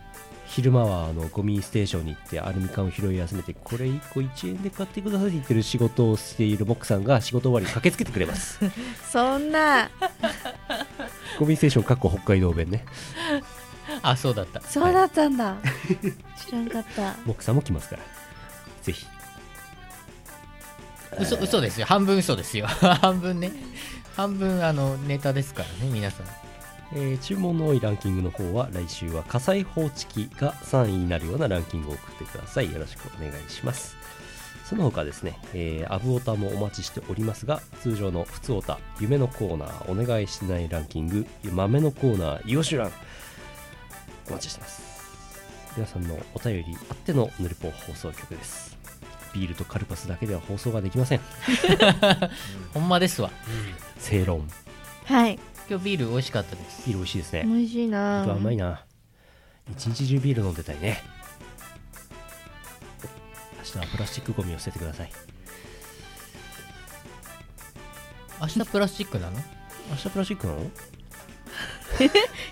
昼間はあのゴミステーションに行ってアルミ缶を拾い集めてこれ1個1円で買ってくださいって言ってる仕事をしているモックさんが仕事終わりに駆けつけてくれますそんな。ゴミステーションかっこ北海道弁ね。あ そうだったそうだ。ったんだ知らんかった。モックさんも来ますからぜひ。嘘嘘ですよ。半分嘘ですよ。半分ね。半分あのネタですからね皆さんえー注文の多いランキングの方は来週は火災報知器が3位になるようなランキングを送ってください。よろしくお願いします。その他ですね、えーアブオタもお待ちしておりますが通常の普通オタ夢のコーナーお願いしないランキング豆のコーナーイオシュラン。お待ちしてます。皆さんのお便りあってのヌルポ放送局です。ビールとカルパスだけでは放送ができません。ほんまですわ。正論はい今日ビール美味しかったです。ビール美味しいですね。美味しいな。うわうまいな。一日中ビール飲んでたいね。明日はプラスチックゴミを捨ててください。明日プラスチックなの？明日プラスチックなの？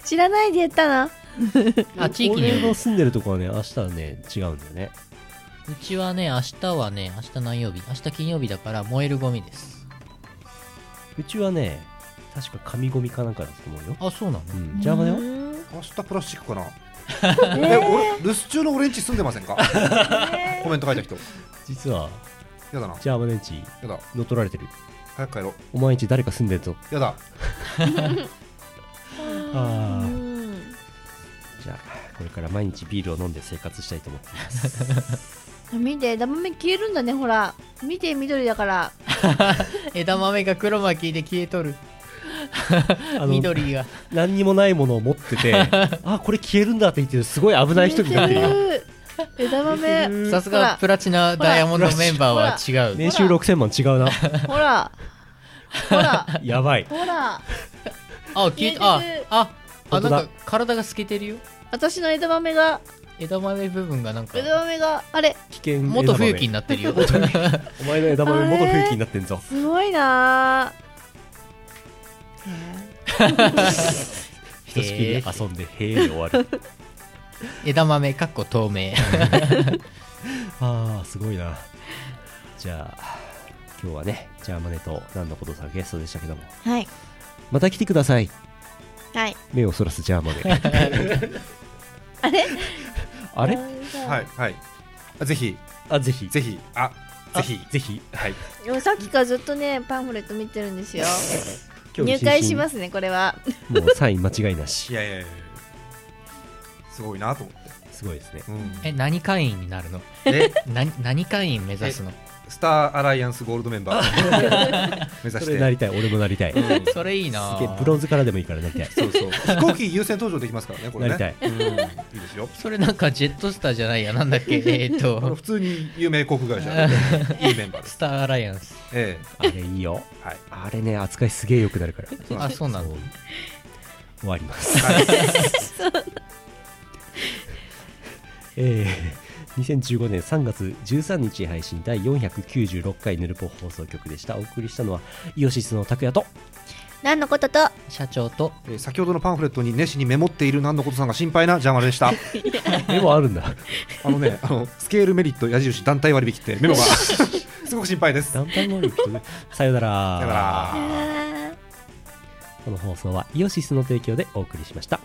知らないで言ったの。あ地域俺の住んでるとこはね明日はね違うんだよね。うちはね明日はね明日何曜日？明日金曜日だから燃えるゴミです。うちはね確か紙ゴミかなんかだと思うよ。あそうなの？うん。じゃあまだよ明日プラスチックかな。え俺留守中の俺んち住んでませんか？コメント書いた人。実はやだな。ジャーマネンチやだ。乗っ取られてる。早く帰ろう。お前んち誰か住んでるぞ。やだ。あー。うん。じゃあこれから毎日ビールを飲んで生活したいと思っています。見て枝豆消えるんだねほら。見て緑だから。枝豆が黒巻きで消えとる緑が。何にもないものを持ってて あこれ消えるんだって言ってるすごい危ない人になってるよ。枝豆。さすがプラチナダイヤモンドメンバーは違う。年収6000万違うな。ほら。ほら。やばい。ほら。あ消えてる。ああ本当だ。なんか体が透けてるよ。私の枝豆が。枝豆部分がなんか。枝豆があれ。危険元冬木にななってるよ。お前の枝豆元冬木になってんぞ。すごいな ひとしきり遊んでへえで終わる。枝豆かっこ透明。あーすごいな。じゃあ今日はねジャーマネと何のことさんゲストでしたけども。ーはい。また来てください。はい。目をそらすジャーマネ。あれ？あれ？はいはい。あぜひ。あぜひ。ぜひ。あぜひ。ぜひ。はい。さっきからずっとねパンフレット見てるんですよ興味津々入会しますねこれは。もうサイン間違いないしやいやいや。すごいなと思って。すごいですね。うん。え何会員になるの？え？何何会員目指すの？スターアライアンスゴールドメンバー。目指そして。れなりたい俺もなりたい。すうん。それいいな。ブロンズからでもいいからなりたいそうそう。飛行機優先登場できますからねこれね。なりうん。いいですよ。それなんかジェットスターじゃないやなんだっけ？えっあのと普通に有名航空会社。いいメンバーです。スターアライアンス。えあれいいよ。えはい。あれね扱いすげえ良くなるから。あそう。なん終わります。はい。えー、2015年3月13日配信第496回ヌルポ放送局でした。お送りしたのはイオシスの拓也と何のことと社長とえー先ほどのパンフレットに熱心にメモっている何のことさんが心配なジャーマルでした。メモあるんだ。あのねあのスケールメリット矢印団体割引ってメモが すごく心配です。団体能力とね。さよなら。さよなら。この放送はイオシスの提供でお送りしました